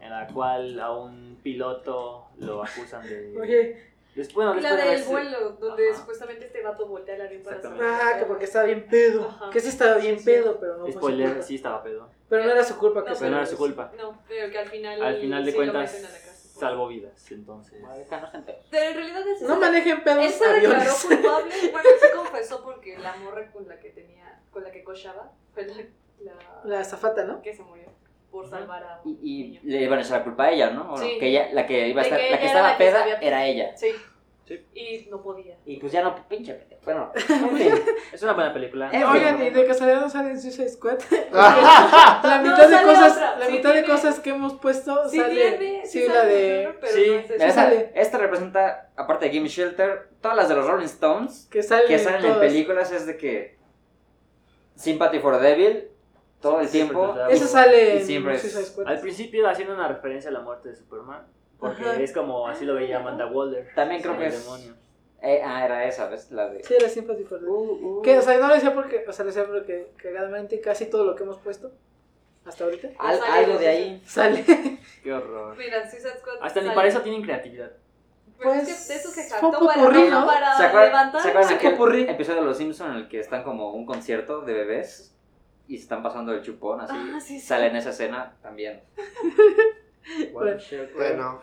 C: en la cual a un piloto lo acusan de... [laughs]
B: Oye,
C: Después, bueno,
F: Y la
C: después de
F: del
C: haberse-
F: vuelo, donde
C: Ajá.
F: supuestamente este vato voltea el avión para
B: ah, que porque estaba bien pedo.
F: Ajá.
B: Que sí estaba bien
F: Sí, sí.
B: pedo, pero no fue su
C: Spoiler,
B: culpa.
C: sí estaba pedo.
B: Pero no era su culpa que
F: No,
B: se
C: Pero no era su culpa.
F: No, pero que al final.
C: Al final de
F: sí
C: cuentas, salvó vidas, entonces...
A: No.
F: Pero en realidad él se
B: No manejen pedos
F: Él se declaró [laughs] culpable. Bueno, se confesó porque la morra con la que tenía, con la que cochaba, fue la, la,
B: La azafata, ¿no?
F: que se murió por salvar a un
A: Y, y le iban a echar la culpa a ella, ¿no?
F: Sí.
A: que ella, la que iba a
F: De
A: estar,
F: que
A: la que estaba
F: la que
A: peda
F: sabía-
A: era ella.
F: Sí.
C: Sí.
F: Y no podía.
A: Y pues ya no, pinche. Bueno. [laughs]
C: Es una buena película.
B: Oigan, y de casualidad no sale en Suicide Squad. [laughs] [laughs] La
F: No,
B: mitad de cosas,
F: otra.
B: la
F: Sí
B: mitad de
F: tiene-
B: cosas que hemos puesto
F: Sí
B: sale.
F: tiene,
B: sí,
F: sí
B: la
F: sale,
B: de.
C: sí,
A: esta representa, aparte de Game Shelter, todas las de los Rolling Stones
B: Que sale.
A: que salen en películas es de que Sympathy for the Devil todo el tiempo.
C: siempre
B: Eso sale
A: siempre es-
B: Suicide Squad.
C: Al principio haciendo una referencia a la muerte de Superman, porque
B: Ajá.
C: es como así lo veía Amanda Waller.
A: También creo que es.
C: demonio.
A: eh, ah, era esa, ¿ves? La de.
B: Sí, era Sympathy for the
A: Uh, uh.
B: Que, o sea, no lo decía porque, o sea, lo decía porque cagadamente casi todo lo que hemos puesto hasta ahorita
A: Al-
F: Sale
A: algo
F: de
A: ahí.
B: sale. [laughs]
C: Qué horror.
F: Mira, Suicide Squad.
C: Hasta ni para eso tienen creatividad.
F: Pues,
B: Pues,
F: es que de eso se
B: fue
F: jactó
B: un
F: para,
B: popurrí, ¿no?
F: para
A: ¿Se acuerdan,
F: levantar.
A: ¿se acuerdan aquel
B: popurrí.
A: episodio de Los Simpsons en el que están como un concierto de bebés y se están pasando el chupón así?
F: Ah, sí, sí.
A: Sale en esa escena también. [laughs]
B: Bueno,
D: bueno.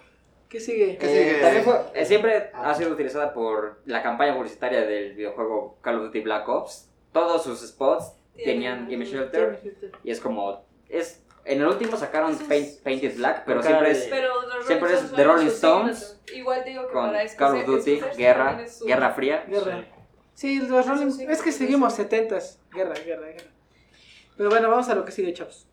B: ¿Qué sigue?
D: ¿Qué
A: Eh,
D: sigue?
A: también fue- eh, siempre ha sido utilizada por la campaña publicitaria del videojuego Call of Duty Black Ops. Todos sus spots tenían Game Shelter y es como es en el último sacaron Paint- Painted Black, pero siempre es
F: Pero
A: Siempre es The Rolling Stones.
F: Igual digo que
A: con
F: para
A: Call of Duty, guerra, guerra fría.
B: Guerra.
C: Sí.
B: Los Rolling.
F: sí,
B: Es que seguimos
F: sí.
B: 70s. Guerra, guerra, guerra. Pero bueno, vamos a lo que sigue, chavos.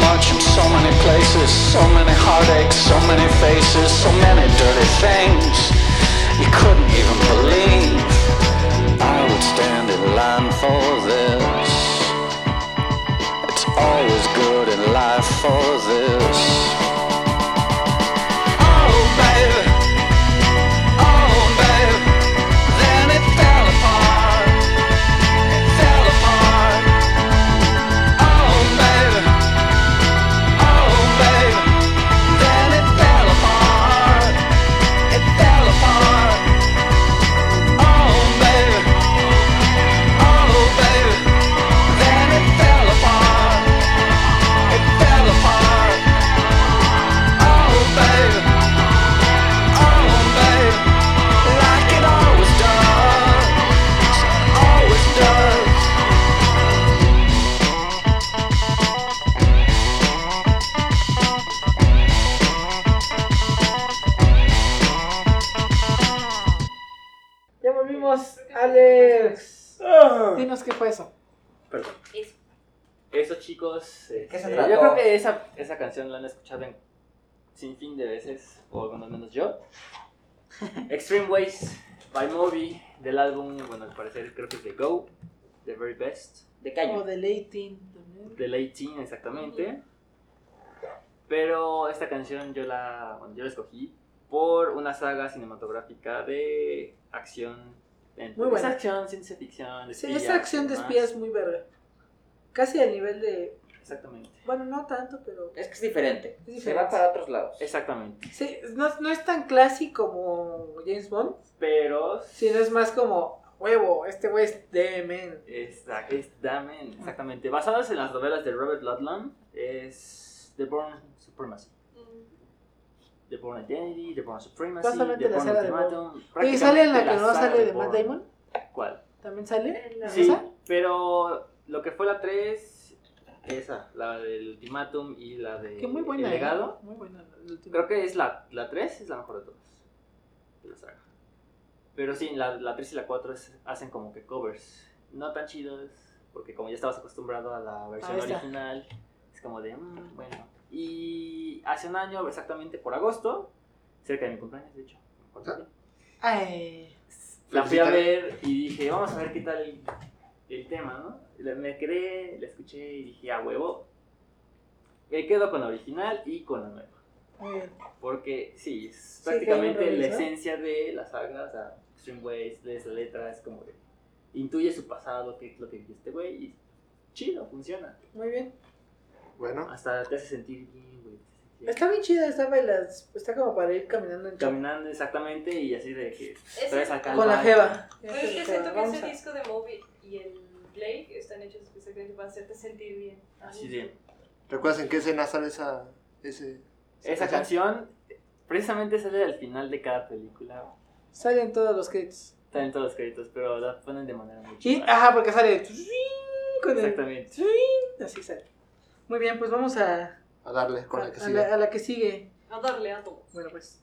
H: Much in so many places. So many heartaches, so many faces, so many dirty things. You couldn't even believe I would stand in line for this. It's always good in life for this.
C: Esa, esa canción la han escuchado en sin fin de veces, o al menos yo. [laughs] Extreme Ways by Moby, del álbum, bueno, al parecer creo que es de Go, The Very Best,
A: De
B: O
A: caño.
B: también.
C: del 18 exactamente. Pero esta canción yo la, bueno, yo la escogí por una saga cinematográfica de acción. entre-
B: Muy buena.
C: Es acción, ciencia ficción.
B: Sí, esa acción de espías es muy verga. Casi al nivel de.
C: Exactamente.
B: Bueno, no tanto, pero.
A: Es que es diferente.
B: Es
A: Se
B: diferente.
A: va para otros lados.
C: Exactamente.
B: Sí, no, no es tan clásico como James Bond,
C: Pero
B: sino es más como. Huevo, este güey es de men.
C: Esa- es exactamente. Basadas en las novelas de Robert Ludlum, es The Born Supremacy.
F: Mm,
C: The Born Identity, The Born Supremacy,
B: Básicamente
C: The
B: la
C: Born
B: saga de
C: Ultimatum.
B: Oye, ¿sale en la que
C: prácticamente
B: no sale de
C: Bourne.
B: Matt Damon?
C: ¿Cuál?
B: ¿También sale?
F: En la-
C: Sí,
B: ¿Esa?
C: pero lo que fue la 3, esa, la del Ultimatum y la de
B: Que muy buena.
C: El
B: ¿eh?
C: Legado.
B: Muy buena.
C: Creo que es la, la 3, es la mejor de todas. De la saga. Pero sí, la, la 3 y la 4 es- hacen como que covers. No tan chidos, porque como ya estabas acostumbrado a la versión
B: está.
C: original, es como de, mm, bueno. Y hace un año, exactamente por agosto, cerca de mi cumpleaños, de hecho. me acuerdo bien,
B: Ay.
C: La fui a ver y dije, vamos a ver qué tal el, el tema, ¿no? Me quedé, la escuché y dije, a huevo. Me quedo con la original y con la nueva.
B: Muy bien.
C: Porque sí, es
B: Sí,
C: prácticamente
B: que
C: la esencia de la saga, o sea, Extreme Ways, lees la letra, es como de, intuye su pasado, qué es lo que vivió este güey, y chido, funciona.
B: Muy bien.
D: Bueno,
C: Hasta te hace sentir bien, güey.
B: Está bien chida, está bailas. Está como para ir caminando en.
C: Caminando exactamente y así de que traes acá
B: Con la jeva.
F: Pero es que siento que ese disco de Moby y el Blake están hechos especialmente para hacerte sentir bien.
C: Así de...
D: ¿recuerdas en qué escena sale esa, ese,
C: Esa canción precisamente sale al final de cada película.
B: Salen todos los créditos.
C: Está en todos los créditos, pero la ponen de manera muy
B: Y,
C: chida.
B: ajá, porque sale. Con el,
C: Exactamente.
B: así sale. Muy bien, pues vamos a,
D: a darle con
B: a,
D: la que
B: a
D: sigue?
B: la, a la que sigue.
F: A darle a todo.
B: Bueno, pues.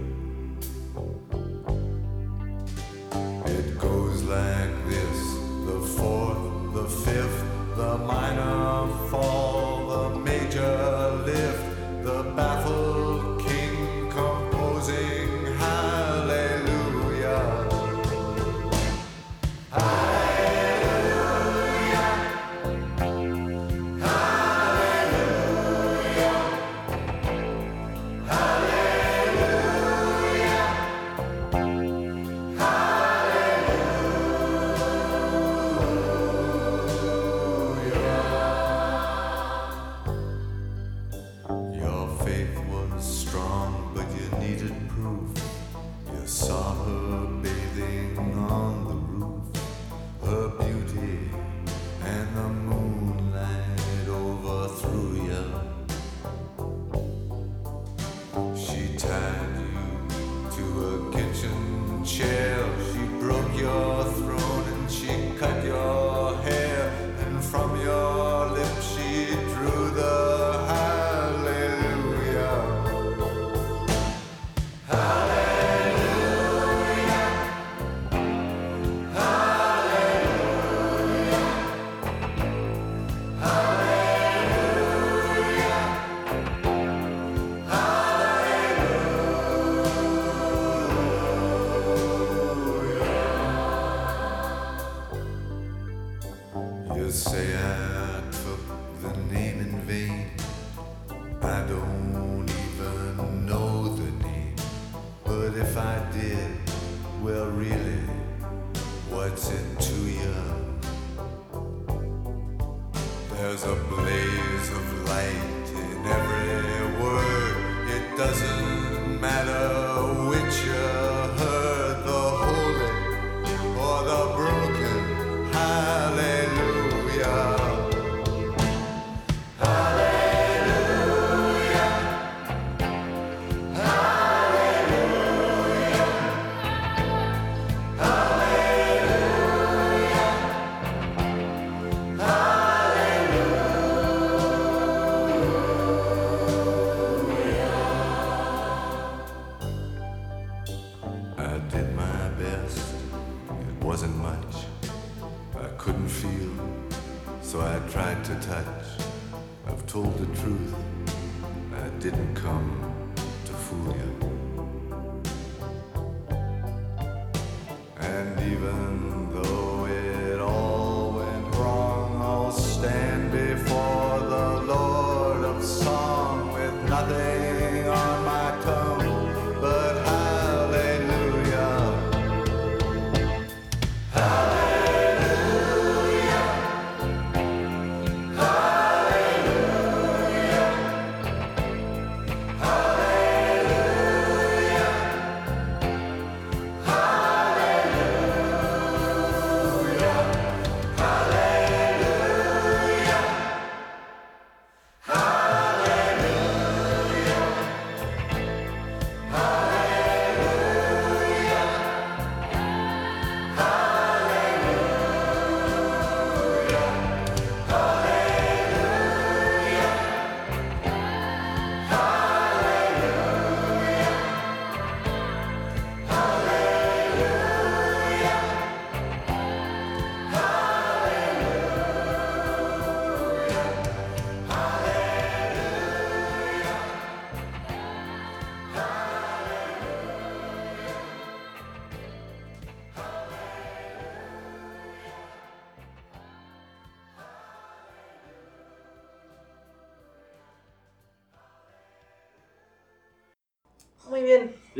I: Proof. You saw her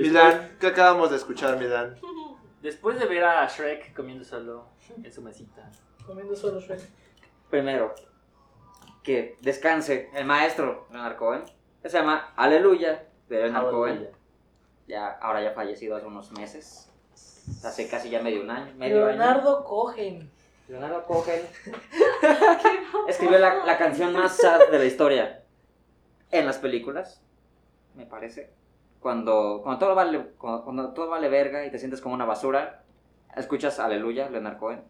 D: Milan, ¿qué acabamos de escuchar, Milan? [laughs]
C: Después de ver a Shrek comiendo solo en su mesita.
B: Comiendo solo Shrek.
A: Primero, que descanse el maestro Leonard Cohen, que se llama Aleluya de Leonard Cohen.
C: Aleluya.
A: Ya, ahora ya fallecido hace unos meses. Hace casi ya medio un año. Medio año.
B: Leonardo Cohen.
A: Leonardo Cohen. [laughs] escribió la, la canción más sad de la historia en las películas, me parece. Cuando, cuando, todo vale, cuando, cuando todo vale verga y te sientes como una basura, escuchas Aleluya, Leonard Cohen.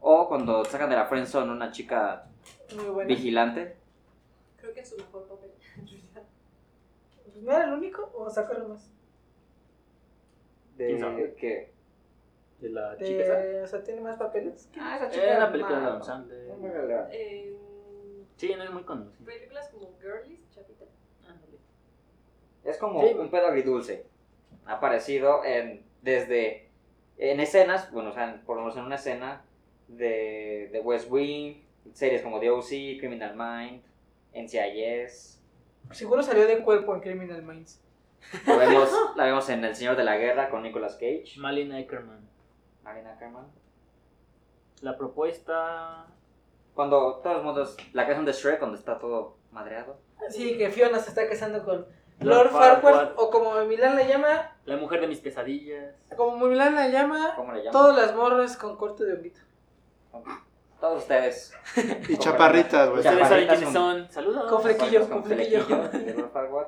A: O cuando sacan de la friendzone una chica
B: Muy buena.
A: vigilante.
F: Creo que es su mejor papel. [laughs] en realidad.
B: ¿No era el único o sacaron más?
C: ¿Quién sabe?
A: De, que,
C: De la
B: De-
C: chica esa.
B: o sea, tiene más papeles.
A: ah, esa
C: Era una
A: no,
C: película de
A: no,
C: Adam
A: no,
C: Sandler.
A: no
F: En
C: Sí, no es muy conocido.
F: películas como Girlies.
A: Es como
C: Sí.
A: un pedo agridulce. Ha aparecido en, desde en escenas, bueno, o sea, por lo menos en una escena de, de West Wing, series como The O.C., Criminal Mind, NCIS.
B: Seguro salió de cuerpo en Criminal Minds.
A: La vemos, [laughs] la vemos en El Señor de la Guerra con Nicolas Cage.
C: Malin Ackerman.
A: Marina Ackerman.
C: La propuesta.
A: Cuando, de todos modos, la canción de Shrek, donde está todo madreado.
B: Sí, que Fiona se está casando con
C: Lord
B: Lord Farquaad, o como Milán la llama,
C: La mujer de mis pesadillas.
B: como Milán la llama,
A: ¿Cómo le llaman?
B: todas las morras con corte de honguito.
A: Todos ustedes. [laughs]
D: Y chaparritas, güey.
C: Ustedes saben quiénes son. Saludos.
B: Con flequillo,
A: Con
B: con flequillo. [laughs]
A: Lord Farquaad.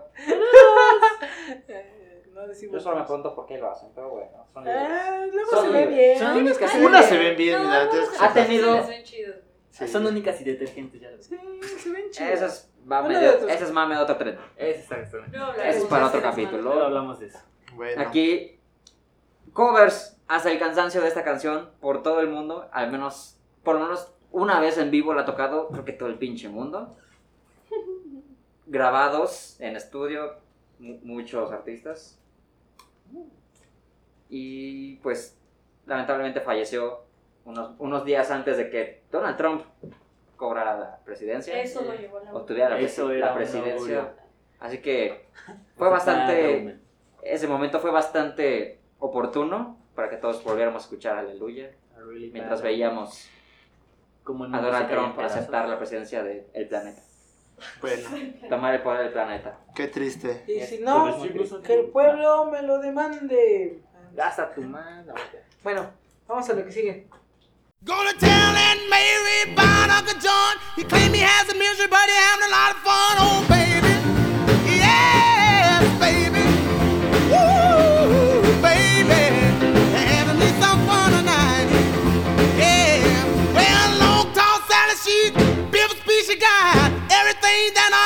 B: Eh, no
A: Yo solo me pregunto por qué lo hacen, pero bueno, son libres.
B: Ah, luego
A: Son
B: se ve
A: libres.
B: bien.
C: Son que-
D: Unas
B: ay.
D: se ven bien,
F: No,
D: mira,
F: no,
D: entonces-
A: Ha tenido-
F: Sí, güey.
C: Son únicas y detergentes, ya lo sé.
B: Sí, se ven chidos.
A: Ese es mame de,
B: de tus-
A: ese es mame de otro tren.
C: Ese está esto.
F: Luego
A: Ese es para otro capítulo.
C: Luego hablamos de eso.
D: Bueno.
A: Aquí, covers hasta el cansancio de esta canción por todo el mundo, al menos, por lo menos una vez en vivo la ha tocado, creo que todo el pinche mundo. [laughs] Grabados en estudio, mu- muchos artistas. Y pues, lamentablemente falleció unos, unos días antes de que Donald Trump cobrara la presidencia.
F: Eso lo llevó la
A: o tuviera la,
C: Eso
A: presidencia. Así que fue [laughs] bastante ese momento fue bastante oportuno para que todos volviéramos a escuchar Aleluya mientras veíamos
C: como
A: a Donald Trump aceptar la presidencia del planeta,
D: Bueno, [laughs]
A: tomar el poder del planeta.
D: qué triste.
B: Y si no, que el pueblo me lo demande.
C: Gasta tu mano.
B: Bueno, vamos a lo que sigue.
J: Gonna tell Aunt Mary about Uncle John. He claimed he has a misery, but he having a lot of fun. Oh, baby. Yes, baby. Woo, baby. Having me some fun tonight. Yeah. Well, long tall Sally, she's beautiful speech she got. Everything that Uncle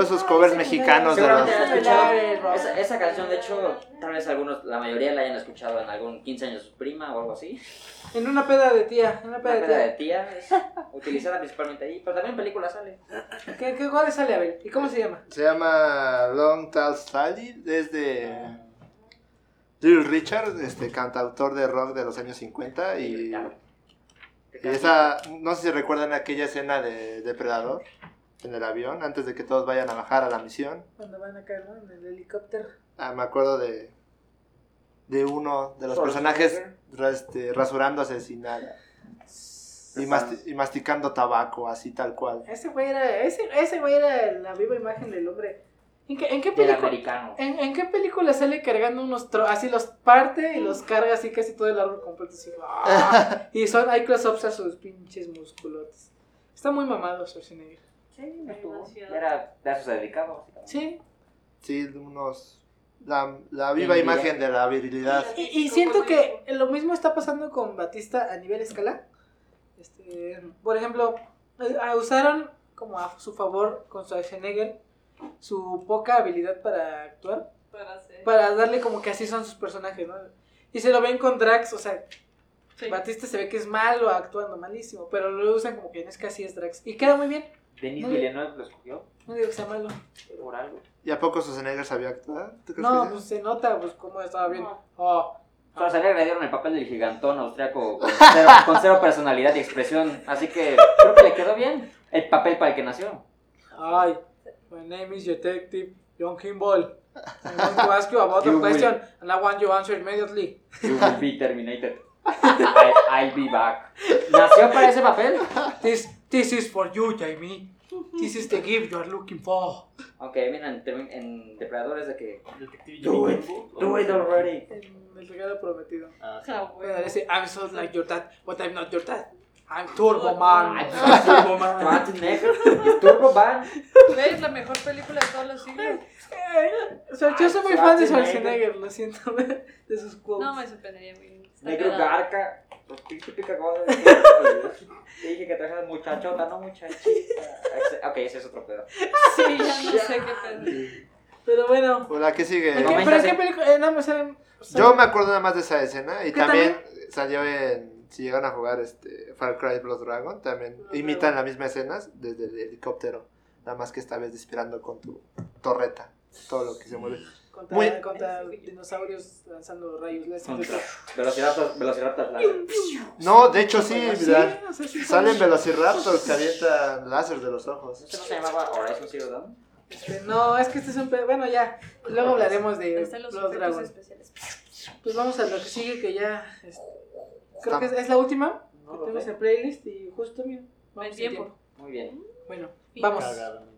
D: Todos esos covers mexicanos de los...
A: Esa, esa canción, de hecho, tal vez algunos, la mayoría la hayan escuchado en algún 15 años de su prima o algo así.
B: En una peda de tía, en una peda de
A: peda de
B: tía.
A: tía es utilizada principalmente ahí, pero también en películas sale.
B: ¿Qué, qué, ¿Cuál sale, Abel? ¿Y cómo se llama?
D: Se llama Long Tall Sally, es de Little Richard, este cantautor de rock de los años 50 y, y esa, no sé si recuerdan aquella escena de Depredador en el avión antes de que todos vayan a bajar a la misión.
B: Cuando van acá, ¿no? En el helicóptero.
D: Ah, me acuerdo de de uno de los personajes este, rasurándose sin nada y, masti- y masticando tabaco así tal cual.
B: Ese güey era, ese, ese güey era la viva imagen del hombre. ¿En qué, en qué película? ¿En, en qué película sale cargando unos tro así los parte y los carga así casi todo el árbol completo así, ¡ah! [laughs] y son hay close-ups a sus pinches musculotes. Está muy mamado Schwarzenegger.
A: Sí, estuvo.
F: Demasiado.
A: Era de eso se dedicaba, básicamente.
B: Sí.
D: Sí, unos la, la viva imagen de la virilidad.
B: Y, y siento que lo mismo está pasando con Batista a nivel escala. Este, por ejemplo, eh, ah, usaron como a su favor con Schwarzenegger su poca habilidad para actuar
F: Para hacer.
B: para darle como que así son sus personajes, ¿no? Y se lo ven con Drax, o sea,
F: Sí.
B: Batista se ve que es malo actuando malísimo, pero lo usan como que no es que así es Drax. Y queda muy bien,
A: Denis
B: bien.
A: Villeneuve lo escogió
B: no digo que sea malo.
A: por algo.
D: ¿Y a poco Schwarzenegger sabía actuar? ¿Tú crees
B: No, pues se nota pues cómo estaba bien.
F: No.
B: Oh,
A: Schwarzenegger le dieron el papel del gigantón austriaco con cero, [laughs] con cero personalidad y expresión, así que creo que le quedó bien el papel para el que nació.
B: Hi, my name is Detective John Kimball. I want to ask you about a [laughs]
A: You will-
B: question, and I want you to answer immediately.
A: You will be terminated. [laughs] I, I'll be back. ¿Nació para ese papel?
B: This, this is for you, Jamie. This is the gift you are looking for.
A: Aunque mira, en, en Depredadores de que...
C: Detective
A: Do it, do it already.
B: En el regalo prometido.
C: Ah, sí.
B: Bueno, dice, I'm so like your dad, but I'm not your dad. I'm Turbo Man.
A: I'm Turbo Man. [laughs] Turbo Man.
F: Es la mejor película de todos los siglos.
B: O sea, yo soy muy fan de Schwarzenegger, lo siento, [laughs] de sus quotes.
F: No me sorprendería. güey. Está
A: Negro. Garca. Pues típica cosa de Te [laughs] dije que trajeras muchachota, no muchachita. Ok, ese es otro pedo.
F: Sí, ya no [laughs] sé qué pedo.
B: Pero bueno.
D: O la que sigue.
B: ¿en qué-
A: Comenta
B: ¿Pero en qué película? Eh, no, me salen...
D: Yo me acuerdo nada más de esa escena y
B: ¿Qué
D: también salió en si llegan a jugar este Far Cry Blood Dragon también imitan las mismas escenas desde el helicóptero, nada más que esta vez disparando con tu torreta, todo lo que se mueve.
B: Contra,
D: Muy-
B: contra dinosaurios lanzando rayos láser.
A: Velociraptor, Velociraptor láser.
D: No, de hecho sí,
B: Sí,
D: ¿verdad?
B: o sea, sí
D: Salen velociraptors que avientan láser de los ojos.
A: ¿Eso no se llamaba Horizon Zero Dawn?
B: Este, no, es que este es un pe- Bueno, ya. Luego hablaremos de
F: los
B: Blood
F: efectos
B: Dragon.
F: especiales.
B: Pues vamos a lo que sigue, que ya. es- creo que es, es la última
A: No
B: que tenemos en playlist y justo, mira. Vamos en
F: tiempo.
A: Muy bien.
B: Bueno, vamos.
C: Cagadamente.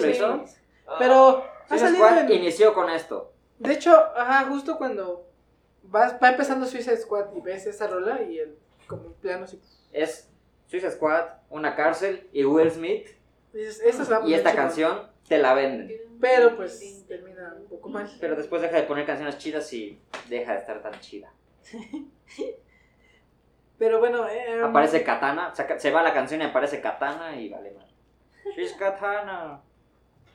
A: Lo hizo.
B: Pero ha
A: Suicide
B: salido
A: Squad
B: en...
A: inició con esto.
B: De hecho, ajá, justo cuando va empezando Suicide Squad y ves esa rola y el como plano así.
A: Es Suicide Squad, una cárcel y Will Smith. Y esta canción te la venden.
B: Pero pues termina un poco mal.
A: Pero después deja de poner canciones chidas y deja de estar tan chida. [laughs]
B: Pero bueno, eh,
A: Aparece Katana, se va la canción y aparece Katana y vale mal. She's Katana.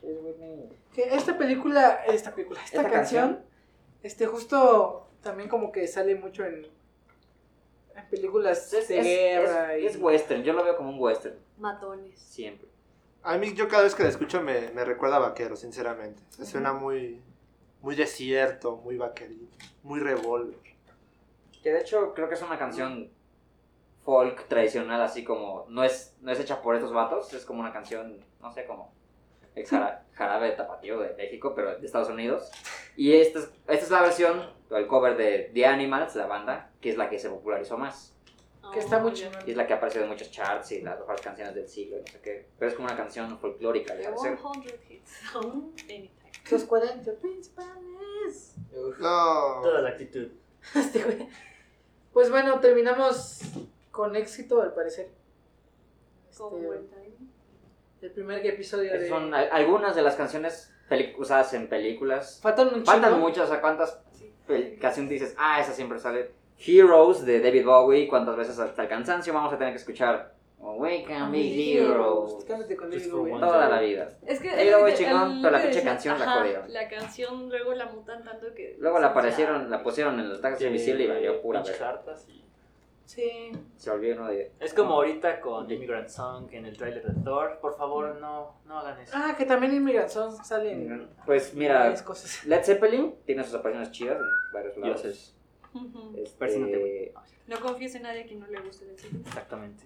A: She's with me.
B: que esta película, esta película, esta,
A: Esta
B: canción,
A: canción.
B: este justo también como que sale mucho en, en películas
A: Es,
B: de
A: es-
B: guerra.
A: es-
B: y-
A: es western, yo lo veo como un western,
F: Matones.
A: siempre.
D: A mí, yo cada vez que la escucho me, me recuerda a vaquero, sinceramente. Se suena muy, muy desierto, muy vaquerito, muy revólver.
A: Que de hecho creo que es una canción folk tradicional, así como no es, no es hecha por estos vatos, es como una canción, no sé, como ex jara- jarabe tapatío de México, pero de Estados Unidos. Y esta es, esta es la versión, o el cover de The Animals, la banda, que es la que se popularizó más.
B: que está muy
F: Oh, ya.
B: chingón.
A: Y es la que apareció en muchos charts y las mejores canciones del siglo, no sé qué. Pero es como una canción folclórica, al
F: The
A: parecer.
F: 100 hits. [laughs] Anytime.
B: Los 40 principales.
D: No.
C: Toda la actitud. [laughs]
B: Este güey. Pues bueno, terminamos con éxito al parecer. Este,
F: buen timing.
B: El primer episodio de...
A: Son al- algunas de las canciones usadas en películas.
B: Faltan un
A: Faltan muchas, o sea, cuántas pel- canciones dices, ah, esa siempre sale. Heroes de David Bowie, cuántas veces hasta el cansancio vamos a tener que escuchar. We can be heroes. Toda la vida.
F: Es que
A: voy
F: el-
A: chingón, pero la pinche canción la jodieron.
F: La canción luego la mutan tanto que.
A: Luego la aparecieron, la pusieron en los tags de Invisible y valió pura
C: hartas y-
B: Sí.
A: Se volvió uno de.
C: Es como ahorita con Immigrant Song en el tráiler de Thor. Por favor, no, no hagan eso.
B: Ah, que también Immigrant Song sale en
A: Pues mira,
B: cosas. [laughs]
A: Led Zeppelin tiene sus apariciones chidas en varios lados.
C: Dioses.
A: Este.
F: No confíes en nadie a quien no le guste el cine.
C: Exactamente.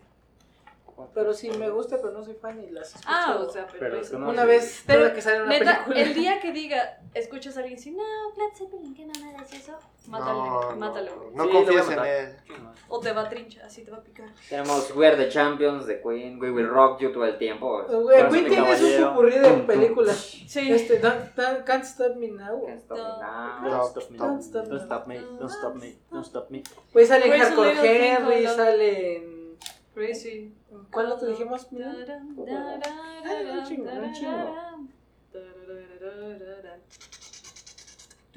B: Pero sí me gusta, pero no soy fan y las escucho.
F: Ah, o sea, pero,
C: Pero es que no-
B: una vez
F: Pero,
B: cada que sale una
F: Neta,
B: película.
F: el día [laughs] que diga, escuchas a alguien y dice, no, Led Zeppelin, ¿qué mamada es eso? Mátalo,
D: No,
F: mátalo.
D: no, no
C: Sí,
D: confíes en él.
F: O te va a trinchar, así te va a picar.
A: Tenemos We Are the Champions de Queen, We Will Rock You todo el tiempo.
C: Corazón
B: Queen
C: de
B: tiene su popurrí de películas.
F: Sí.
B: Este, don't- don't- Can't Stop Me Now.
A: Can't Stop Me Now.
C: Don't stop me.
B: Don't stop
C: Don't stop me. Don't stop me. Don't stop me.
B: Pues sale Hardcore Henry, sale.
F: Crazy.
B: ¿Cuál otro dijimos? Ah, un chingo, un chingo.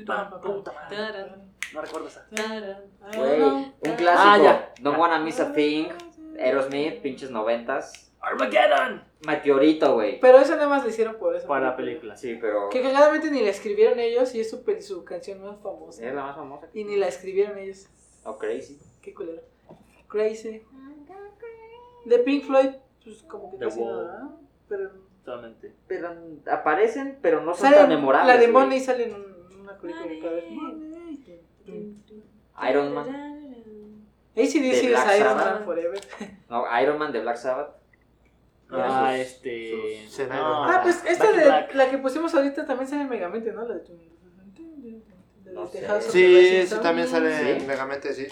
B: Pam,
C: No recuerdo esa.
A: Güey, un clásico.
C: Ah, ya.
A: Don't Wanna Miss a Thing. Aerosmith, pinches noventas.
C: Armageddon.
A: Meteorito, güey.
B: Pero eso nada más lo hicieron por eso.
C: Para la película.
A: Sí, pero.
B: Que cagadamente ni la escribieron ellos y es su, su canción más famosa.
A: Es la más famosa.
B: Y ni la escribieron ellos.
A: Oh, crazy.
B: Qué culero. Crazy. De Pink Floyd, pues como que
C: The
B: casi
C: Wall.
B: nada. Pero
C: Totalmente.
A: Pero aparecen, pero no son
B: sale
A: tan memorables.
B: la de
A: güey.
B: Money sale en un- una película de cada vez.
A: Iron Man.
B: ACDC
A: De
B: es
A: Black
B: Iron
A: Sabbath.
B: Man Forever.
A: No, Iron Man de Black Sabbath.
C: Ah,
A: sus-
C: este.
D: sus
C: no,
B: Ah, pues esta
C: Back in
B: de
C: Black.
B: la que pusimos ahorita también sale en Megamente, ¿no? La de la
A: No
B: de
A: sé.
B: House of the
D: Sí,
B: Rising
D: sí,
B: Sun.
D: también sale
A: Sí.
D: en Megamente, sí.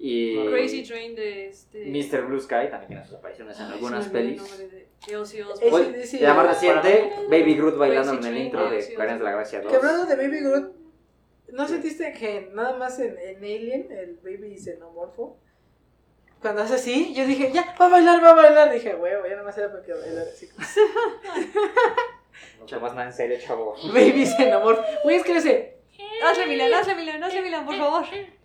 A: Y.
F: Crazy Train de este.
A: Mr. Blue Sky también tiene sus apariciones en
F: Ay,
A: algunas
F: el
A: pelis.
F: de- Ozzy Osbourne.
B: Sí,
A: la más
B: sí.
A: reciente, Baby Groot bailando en
F: Crazy
A: el
F: Train,
A: intro de
F: sí,
A: Guardianes de la Galaxia 2.
B: Que hablando de Baby Groot, ¿no sentiste que nada más en, en Alien, el Baby xenomorfo, cuando hace así, yo dije, ya, va a bailar, va a bailar. Dije, huevo, ya nada más era porque bailar así. [laughs]
A: No tomas nada en serio, chavo.
B: Baby xenomorfo. Güey, es que le hace.
F: Hazle Milan, hazle Milan, hazle Milan, por favor. [laughs]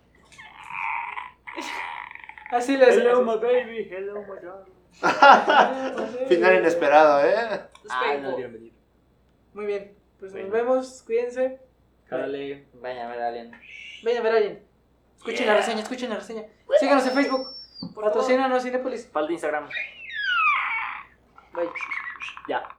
B: Así le hace.
C: Hello, my baby. Hello, my darling. [laughs]
D: Final inesperado, ¿eh?
C: Ah, no venir.
B: Muy bien, pues nos vemos, cuídense.
C: Jálale.
A: Vaya a ver a alguien.
B: Vayan a ver a alguien. Escuchen la reseña, escuchen la reseña. Síganos en Facebook.
F: Por favor.
B: Patrocínanos Cinépolis.
C: Falta Instagram.
B: Bye.
C: Ya.